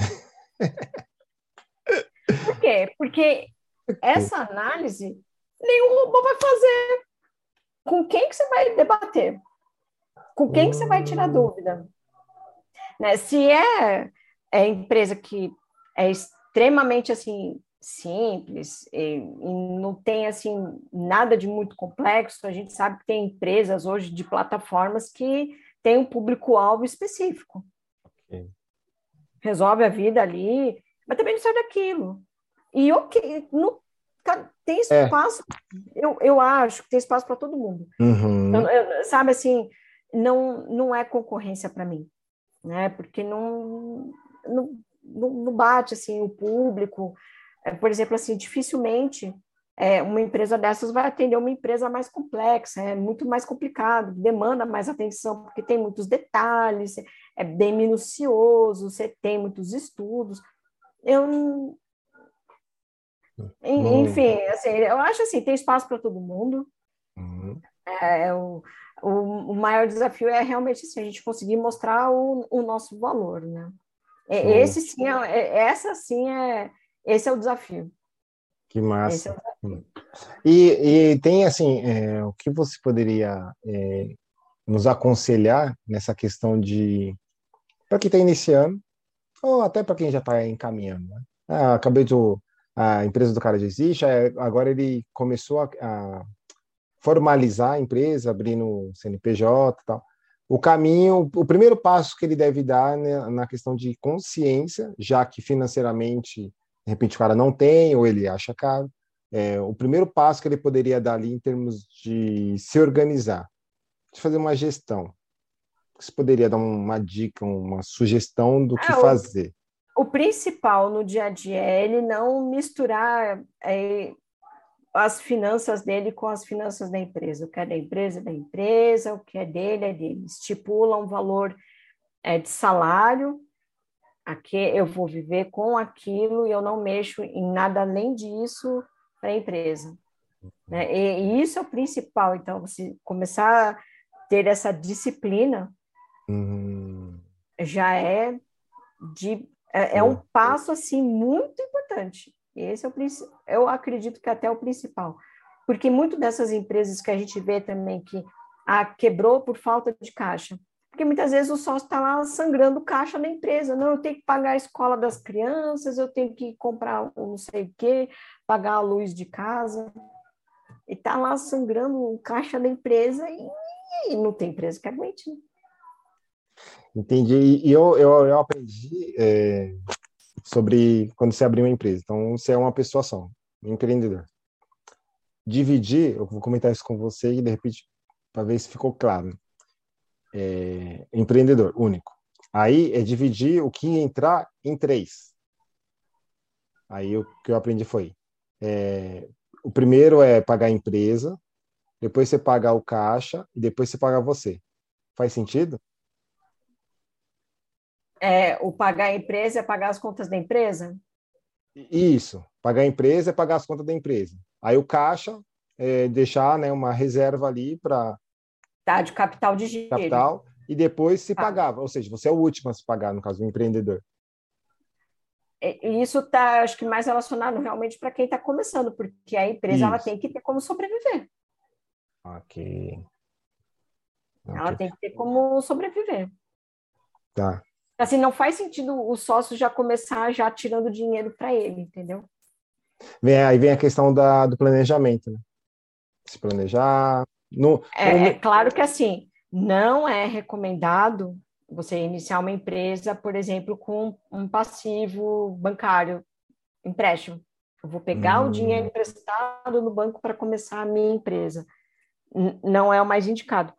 Speaker 2: Por quê? Porque essa análise nenhum robô vai fazer com quem que você vai debater? Com quem que você vai tirar dúvida? Né? Se é, é empresa que é extremamente assim simples e, e, não tem assim nada de muito complexo, a gente sabe que tem empresas hoje de plataformas que têm um público-alvo específico. Okay. Resolve a vida ali, mas também não sai daquilo. E ok, no, tem é. espaço, é. eu, eu acho que tem espaço para todo mundo.
Speaker 1: Uhum.
Speaker 2: Eu, sabe assim, não, não é concorrência para mim, né? Porque não, não, não bate assim o público. É, por exemplo, assim, dificilmente é, uma empresa dessas vai atender uma empresa mais complexa, é muito mais complicado, demanda mais atenção, porque tem muitos detalhes, é bem minucioso, você tem muitos estudos. Eu enfim, assim, eu acho assim, tem espaço para todo mundo. Uhum. É, o, o, o, maior desafio é realmente assim, a gente conseguir mostrar o, o nosso valor, né? É, esse sim, é, é, essa sim é, esse é o desafio.
Speaker 1: Que massa. É e, e, tem assim, é, o que você poderia é, nos aconselhar nessa questão de para quem está iniciando ou até para quem já está encaminhando? Né? Ah, acabei de a empresa do cara já existe, agora ele começou a, a formalizar a empresa, abrindo CNPJ e tal. O caminho, o primeiro passo que ele deve dar né, na questão de consciência, já que financeiramente, de repente, o cara não tem, ou ele acha caro, é, o primeiro passo que ele poderia dar ali em termos de se organizar, de fazer uma gestão. Você poderia dar uma dica, uma sugestão do que é, fazer?
Speaker 2: O, principal no dia a dia é ele não misturar é, as finanças dele com as finanças da empresa. O que é da empresa é da empresa, o que é dele é dele. Estipula um valor é, de salário, aqui eu vou viver com aquilo e eu não mexo em nada além disso para a empresa. Né? E, e, isso é o principal. Então, você começar a ter essa disciplina uhum. já é de é, é, um passo assim muito importante. Esse é o eu acredito que até é o principal, porque muito dessas empresas que a gente vê também que ah, quebrou por falta de caixa, porque muitas vezes o sócio está lá sangrando caixa na empresa. Não, eu tenho que pagar a escola das crianças, eu tenho que comprar um não sei o quê, pagar a luz de casa. E está lá sangrando caixa da empresa e, e, não tem empresa que aguente. Né?
Speaker 1: Entendi. E eu, eu, eu aprendi é, sobre quando você abrir uma empresa. Então, você é uma pessoa só, um empreendedor. Dividir, eu vou comentar isso com você e de repente, para ver se ficou claro é, empreendedor único. Aí é dividir o que entrar em três. Aí o que eu aprendi foi: é, o primeiro é pagar a empresa, depois você pagar o caixa e depois você pagar você. Faz sentido?
Speaker 2: É, o pagar a empresa é pagar as contas da empresa?
Speaker 1: Isso. Pagar a empresa é pagar as contas da empresa. Aí o caixa é deixar né, uma reserva ali para
Speaker 2: Tá, de capital de giro.
Speaker 1: Capital, e depois se tá. pagava. Ou seja, você é o último a se pagar, no caso do empreendedor.
Speaker 2: E isso está, acho que, mais relacionado realmente para quem está começando, porque a empresa ela tem que ter como sobreviver.
Speaker 1: Ok.
Speaker 2: Ela okay. tem que ter como sobreviver.
Speaker 1: Tá.
Speaker 2: Assim, não faz sentido o sócio já começar já tirando dinheiro para ele, entendeu?
Speaker 1: Vem, aí vem a questão da, do planejamento, né? Se planejar, no,
Speaker 2: é, no... é claro que assim, não é recomendado você iniciar uma empresa, por exemplo, com um passivo bancário, empréstimo. Eu vou pegar hum. o dinheiro emprestado no banco para começar a minha empresa. N não é o mais indicado.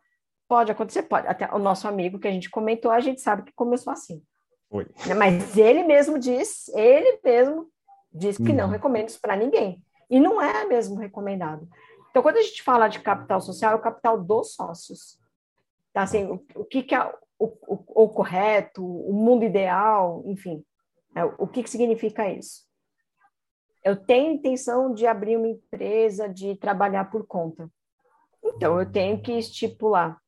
Speaker 2: Pode acontecer, pode. Até o nosso amigo que a gente comentou, a gente sabe que começou assim.
Speaker 1: Oi.
Speaker 2: Né, mas ele mesmo diz, ele mesmo diz que hum. não recomenda isso para ninguém. E não é mesmo recomendado. Então, quando a gente fala de capital social, é o capital dos sócios. Tá? Assim, o, o que, que é o, o, o, correto, o mundo ideal, enfim. É, o que, que significa isso? Eu tenho intenção de abrir uma empresa, de trabalhar por conta. Então, eu tenho que estipular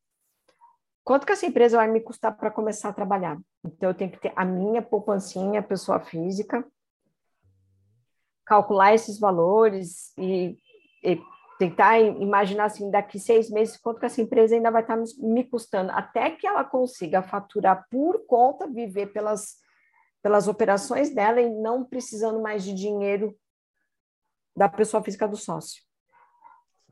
Speaker 2: quanto que essa empresa vai me custar para começar a trabalhar. Então, eu tenho que ter a minha poupancinha, pessoa física, calcular esses valores e, e tentar imaginar assim, daqui seis meses, quanto que essa empresa ainda vai estar me custando, até que ela consiga faturar por conta, viver pelas, pelas operações dela e não precisando mais de dinheiro da pessoa física do sócio.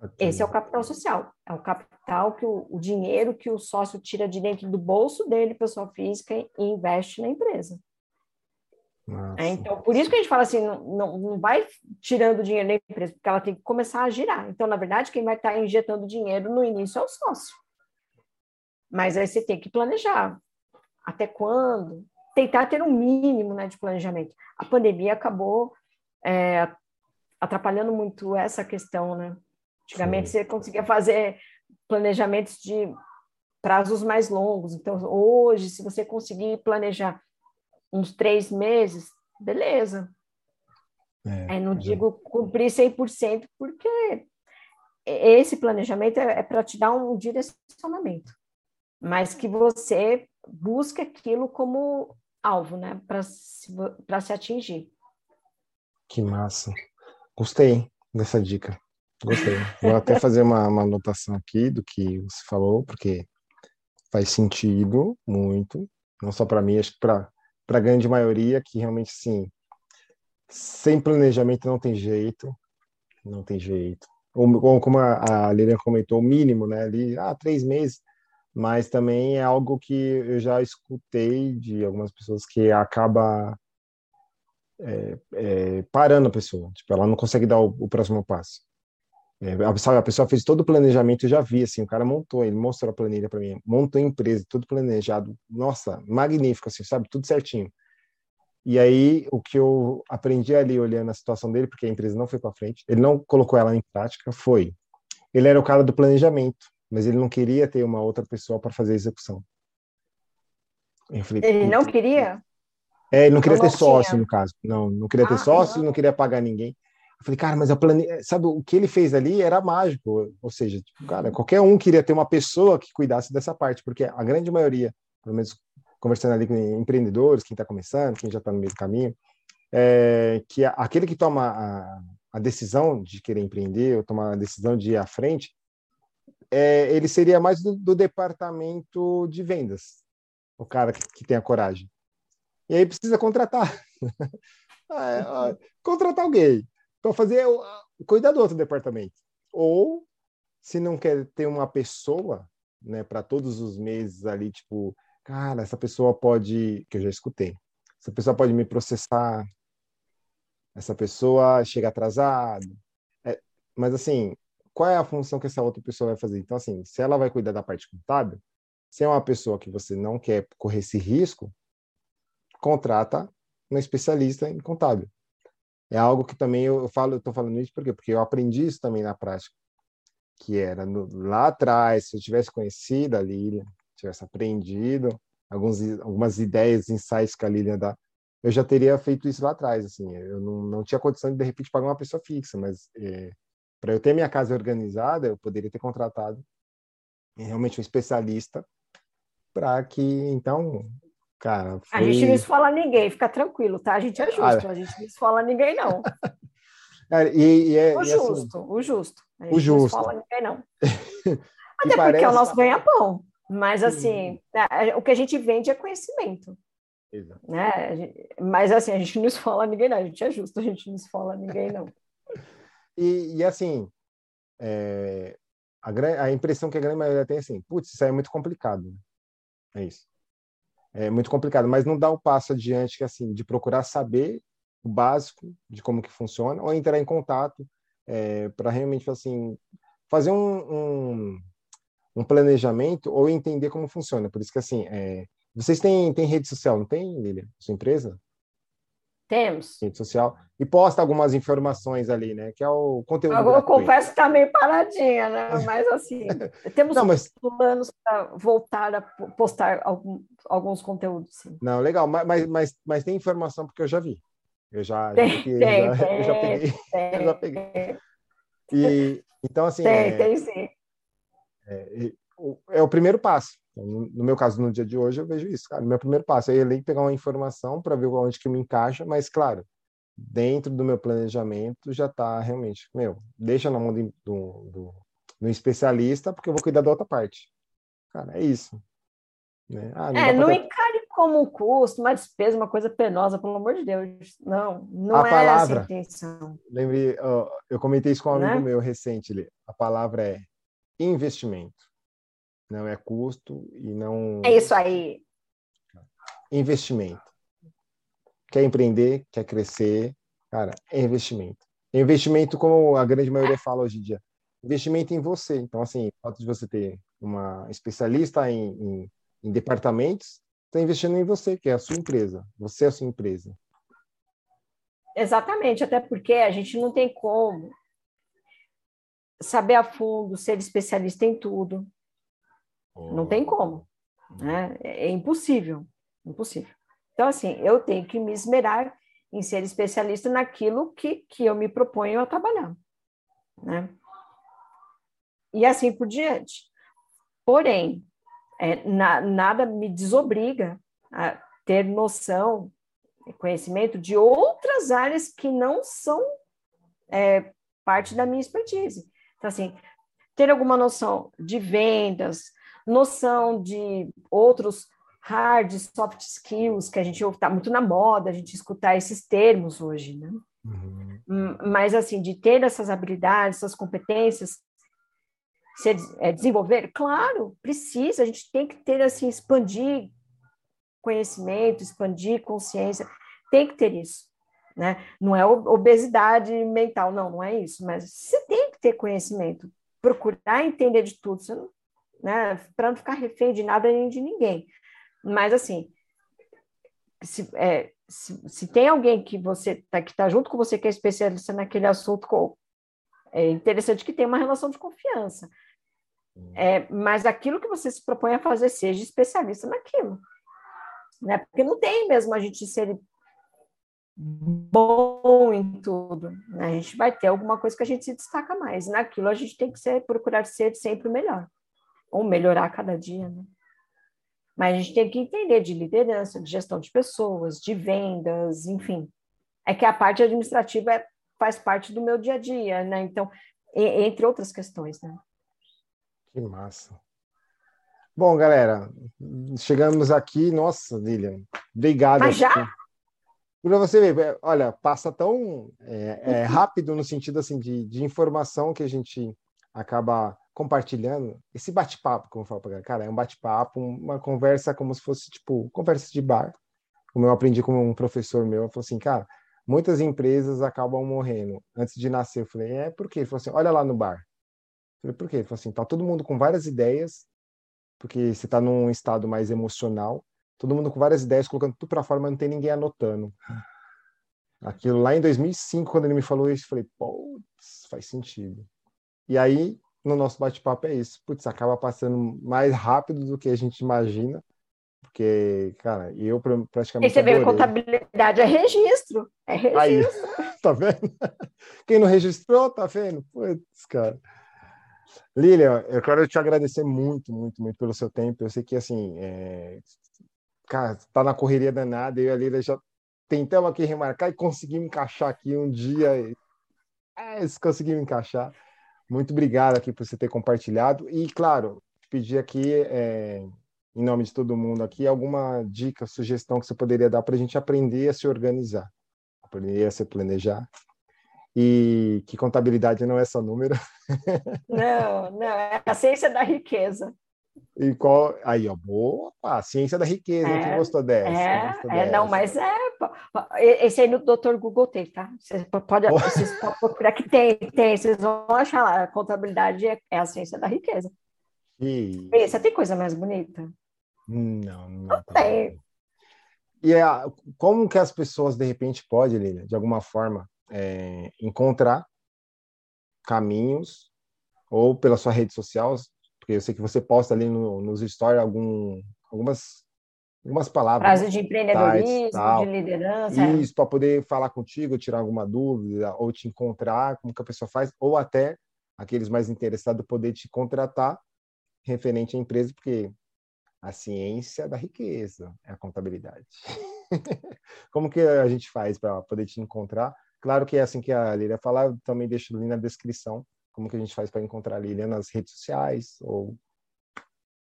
Speaker 2: Okay. Esse é o capital social, é o capital que o, o dinheiro que o sócio tira de dentro do bolso dele, pessoa física, e investe na empresa. É, então, por isso que a gente fala assim, não, não, não vai tirando dinheiro da empresa, porque ela tem que começar a girar. Então, na verdade, quem vai estar injetando dinheiro no início é o sócio. Mas aí você tem que planejar. Até quando? Tentar ter um mínimo né, de planejamento. A pandemia acabou é, atrapalhando muito essa questão, né? Antigamente Sim. você conseguia fazer planejamentos de prazos mais longos. Então, hoje, se você conseguir planejar uns três meses, beleza. É, não é. digo cumprir 100%, porque esse planejamento é, é para te dar um direcionamento, mas que você busque aquilo como alvo, né, para se, se atingir.
Speaker 1: Que massa. Gostei dessa dica. Gostei. Vou até fazer uma, uma anotação aqui do que você falou, porque faz sentido muito, não só para mim, acho que para a grande maioria que realmente sim, sem planejamento não tem jeito, não tem jeito. Ou, como a, a Lilian comentou, o mínimo, né? Ali, ah, três meses, mas também é algo que eu já escutei de algumas pessoas que acaba é, é, parando a pessoa. Tipo, ela não consegue dar o, o próximo passo. É, sabe, a pessoa fez todo o planejamento, eu já vi, assim, o cara montou, ele mostrou a planilha para mim, montou a empresa, tudo planejado, nossa, magnífico, assim, sabe, tudo certinho. E aí, o que eu aprendi ali, olhando a situação dele, porque a empresa não foi para frente, ele não colocou ela em prática, foi, ele era o cara do planejamento, mas ele não queria ter uma outra pessoa para fazer a execução.
Speaker 2: Falei, ele não queria?
Speaker 1: É, ele não queria não ter sócio, tinha. no caso. Não, não queria ter ah, sócio, não. não queria pagar ninguém. Eu falei, cara, mas a plane... sabe, o que ele fez ali era mágico. Ou seja, tipo, cara, qualquer um queria ter uma pessoa que cuidasse dessa parte, porque a grande maioria, pelo menos conversando ali com empreendedores, quem está começando, quem já está no meio do caminho, é que aquele que toma a, a decisão de querer empreender, ou tomar a decisão de ir à frente, é, ele seria mais do, do, departamento de vendas, o cara que, que, tem a coragem. E aí precisa contratar. é, contratar alguém para fazer cuidar do outro departamento. Ou se não quer ter uma pessoa, né, para todos os meses ali, tipo, cara, essa pessoa pode, que eu já escutei, essa pessoa pode me processar, essa pessoa chega atrasada. É, mas assim, qual é a função que essa outra pessoa vai fazer? Então, assim, se ela vai cuidar da parte contábil, se é uma pessoa que você não quer correr esse risco, contrata um especialista em contábil. É algo que também eu falo, eu estou falando isso porque porque eu aprendi isso também na prática, que era no, lá atrás, se eu tivesse conhecido a Lilian, tivesse aprendido alguns, algumas ideias, insights que a Lilian dá, eu já teria feito isso lá atrás, assim, eu não, não tinha condição de de repente pagar uma pessoa fixa, mas é, para eu ter minha casa organizada, eu poderia ter contratado realmente um especialista para que então Cara,
Speaker 2: foi... A gente não esfola ninguém, fica tranquilo, tá? A gente é justo, ah, a gente não esfola ninguém, não.
Speaker 1: e, e é,
Speaker 2: o, justo, assim, o justo,
Speaker 1: o justo. O justo. Não
Speaker 2: esfola ninguém, não. Até porque parece... é o nosso ganha-pão. Mas, assim, o que a gente vende é conhecimento. Exato. Né? Mas, assim, a gente não esfola ninguém, não. A gente é justo, a gente não esfola ninguém, não.
Speaker 1: e, e, assim, é, a, a impressão que a grande maioria tem é assim, putz, isso aí é muito complicado. É isso é muito complicado, mas não dá o passo adiante que assim de procurar saber o básico de como que funciona ou entrar em contato é, para realmente assim fazer um, um, um, planejamento ou entender como funciona. Por isso que assim, é, vocês têm, têm rede social, não tem, Lilian? Sua empresa?
Speaker 2: Temos.
Speaker 1: Rede social. E posta algumas informações ali, né? Que é o conteúdo.
Speaker 2: Eu confesso que está meio paradinha, né? Mas assim, temos Não, mas... planos para voltar a postar algum, alguns conteúdos, sim.
Speaker 1: Não, legal, mas, mas, mas tem informação porque eu já vi. Eu já,
Speaker 2: tem, tem,
Speaker 1: já, tem, eu já peguei. Tem, eu já peguei. E, então, assim.
Speaker 2: Tem, é, tem sim.
Speaker 1: É, é o primeiro passo. No meu caso, no dia de hoje, eu vejo isso. Cara, meu primeiro passo é ir pegar uma informação para ver onde que me encaixa, mas, claro, dentro do meu planejamento já está realmente, meu, deixa na mão do, do, do, especialista, porque eu vou cuidar da outra parte. Cara, é isso.
Speaker 2: Né? Ah, não é, não ter... encare como um custo, uma despesa, uma coisa penosa, pelo amor de Deus. Não, não
Speaker 1: a é palavra, essa a intenção. Lembrei, eu comentei isso com um amigo né? meu recente, a palavra é investimento não é custo e não.
Speaker 2: É isso aí.
Speaker 1: Investimento. Quer empreender, quer crescer, cara, é investimento. É investimento, como a grande maioria fala hoje em dia, investimento em você. Então, assim, o fato de você ter uma especialista em, em, em departamentos, está investindo em você, que é a sua empresa. Você é a sua empresa.
Speaker 2: Exatamente, até porque a gente não tem como saber a fundo, ser especialista em tudo. Não tem como. Né? É impossível. Impossível. Então, assim, eu tenho que me esmerar em ser especialista naquilo que, que eu me proponho a trabalhar. Né? E assim por diante. Porém, é, na, nada me desobriga a ter noção, conhecimento de outras áreas que não são é, parte da minha expertise. Então, assim, ter alguma noção de vendas, noção de outros hard, soft skills, que a gente está muito na moda, a gente escutar esses termos hoje, né? Uhum. Hum, mas, assim, de ter essas habilidades, essas competências, se é, desenvolver, claro, precisa, a gente tem que ter, assim, expandir conhecimento, expandir consciência, tem que ter isso, né? Não é obesidade mental, não, não é isso, mas você tem que ter conhecimento, procurar entender de tudo, né? Para não ficar refém de nada nem de ninguém. Mas assim, se, é, se, se tem alguém que você tá, que está junto com você que é especialista naquele assunto, é interessante que tenha uma relação de confiança. É, mas aquilo que você se propõe a fazer, seja especialista naquilo. Né? Porque não tem mesmo a gente ser bom em tudo. Né? A gente vai ter alguma coisa que a gente se destaca mais. Naquilo a gente tem que ser, procurar ser sempre o melhor, ou melhorar cada dia. Né? Mas a gente tem que entender de liderança, de gestão de pessoas, de vendas, enfim. É que a parte administrativa é, faz parte do meu dia a dia, né? Então, entre outras questões, né?
Speaker 1: Que massa. Bom, galera, chegamos aqui. Nossa, Lilian, obrigado.
Speaker 2: Mas já?
Speaker 1: Para você ver, olha, passa tão é, é, rápido no sentido assim de, de informação que a gente acaba compartilhando. Esse bate-papo, como eu falo para cara, é um bate-papo, uma conversa como se fosse tipo conversa de bar. Como eu aprendi com um professor meu, falou assim, cara, muitas empresas acabam morrendo antes de nascer. Eu falei, é por quê? Ele falou assim, olha lá no bar. Eu falei, por quê? Ele falou assim, tá todo mundo com várias ideias, porque você está num estado mais emocional todo mundo com várias ideias, colocando tudo para fora, mas não tem ninguém anotando. Aquilo lá em 2005, quando ele me falou isso, eu falei, putz, faz sentido. E aí, no nosso bate-papo é isso. Putz, acaba passando mais rápido do que a gente imagina, porque, cara, eu praticamente.
Speaker 2: E você vê, contabilidade é registro. É registro. Aí,
Speaker 1: tá vendo? Quem não registrou, tá vendo? Putz, cara. Lilian, eu quero te agradecer muito, muito, muito pelo seu tempo. Eu sei que, assim, é, cara, tá na correria danada, eu e a Lila já tentamos aqui remarcar e conseguimos encaixar aqui um dia. É, conseguimos encaixar. Muito obrigado aqui por você ter compartilhado. E, claro, pedir aqui, é, em nome de todo mundo aqui, alguma dica, sugestão que você poderia dar para a gente aprender a se organizar, aprender a se planejar. E que contabilidade não é só número.
Speaker 2: Não, não, é a ciência da riqueza.
Speaker 1: E qual. Aí, ó, boa. A ciência da riqueza, é, quem gostou dessa?
Speaker 2: É,
Speaker 1: gostou
Speaker 2: é
Speaker 1: dessa.
Speaker 2: não, mas é. Esse aí no Dr. Google tem, tá? Vocês podem vocês procurar que tem, tem. Vocês vão achar lá. A contabilidade é, é a ciência da riqueza.
Speaker 1: E...
Speaker 2: Você tem coisa mais bonita?
Speaker 1: Não, não, não tem. E é, como que as pessoas, de repente, podem, Lilian, de alguma forma, é, encontrar caminhos, ou pela sua rede social, porque eu sei que você posta ali no, nos stories algum, algumas, algumas palavras.
Speaker 2: Frase de empreendedorismo, tais, de liderança.
Speaker 1: É. Isso, para poder falar contigo, tirar alguma dúvida, ou te encontrar, como que a pessoa faz, ou até aqueles mais interessados poder te contratar referente à empresa, porque a ciência da riqueza é a contabilidade. como que a gente faz para poder te encontrar? Claro que é assim que a Lília falar, eu também deixo ali na descrição como que a gente faz para encontrar a Lilian nas redes sociais ou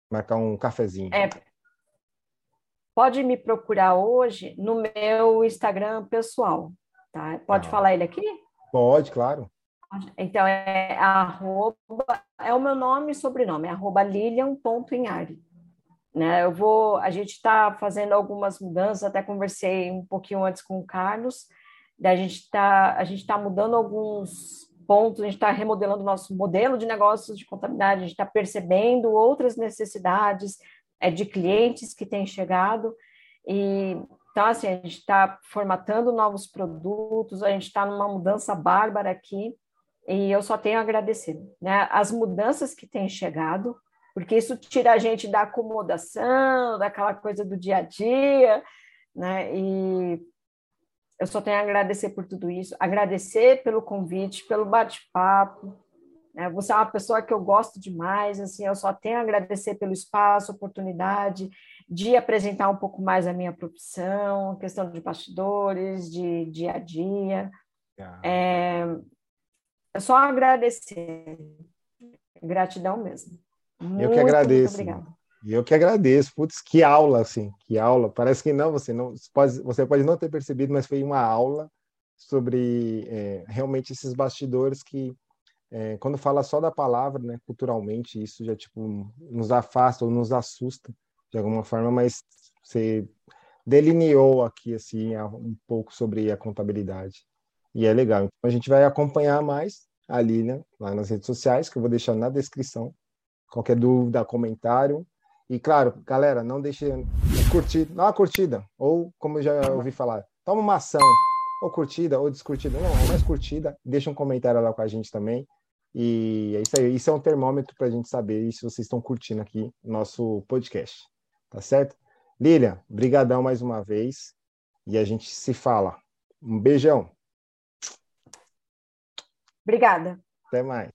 Speaker 1: marcar um cafezinho?
Speaker 2: É, pode me procurar hoje no meu Instagram pessoal, tá? Pode ah. falar ele aqui?
Speaker 1: Pode, claro.
Speaker 2: Então é arroba, é o meu nome e sobrenome, é arroba lilian.inhari. Né, eu vou, a gente está fazendo algumas mudanças, até conversei um pouquinho antes com o Carlos, a gente está a gente tá mudando alguns pontos, a gente está remodelando o nosso modelo de negócios de contabilidade, a gente está percebendo outras necessidades é, de clientes que têm chegado. E, então, assim, a gente está formatando novos produtos, a gente está numa mudança bárbara aqui, e eu só tenho a agradecer. Né? As mudanças que têm chegado, porque isso tira a gente da acomodação, daquela coisa do dia a dia, né? E eu só tenho a agradecer por tudo isso, agradecer pelo convite, pelo bate-papo. Né? Você é uma pessoa que eu gosto demais, assim, eu só tenho a agradecer pelo espaço, oportunidade de apresentar um pouco mais a minha profissão, questão de bastidores, de dia a dia. Ah. É, é só agradecer. Gratidão mesmo.
Speaker 1: Muito, eu que agradeço. Muito obrigada. E eu que agradeço. Putz, que aula, assim, que aula. Parece que não, você não pode, você pode não ter percebido, mas foi uma aula sobre é, realmente esses bastidores que, é, quando fala só da palavra, né, culturalmente, isso já tipo nos afasta ou nos assusta de alguma forma, mas você delineou aqui assim um pouco sobre a contabilidade. E é legal. Então a gente vai acompanhar mais a Lilian lá nas redes sociais, que eu vou deixar na descrição. Qualquer dúvida, comentário. E claro, galera, não deixe curtir, dá uma curtida, ou como eu já ouvi falar, toma uma ação, ou curtida, ou descurtida. Não, é mais curtida, deixa um comentário lá com a gente também. E é isso aí. Isso é um termômetro para a gente saber se vocês estão curtindo aqui nosso podcast. Tá certo? Lilian, brigadão mais uma vez. E a gente se fala. Um beijão.
Speaker 2: Obrigada.
Speaker 1: Até mais.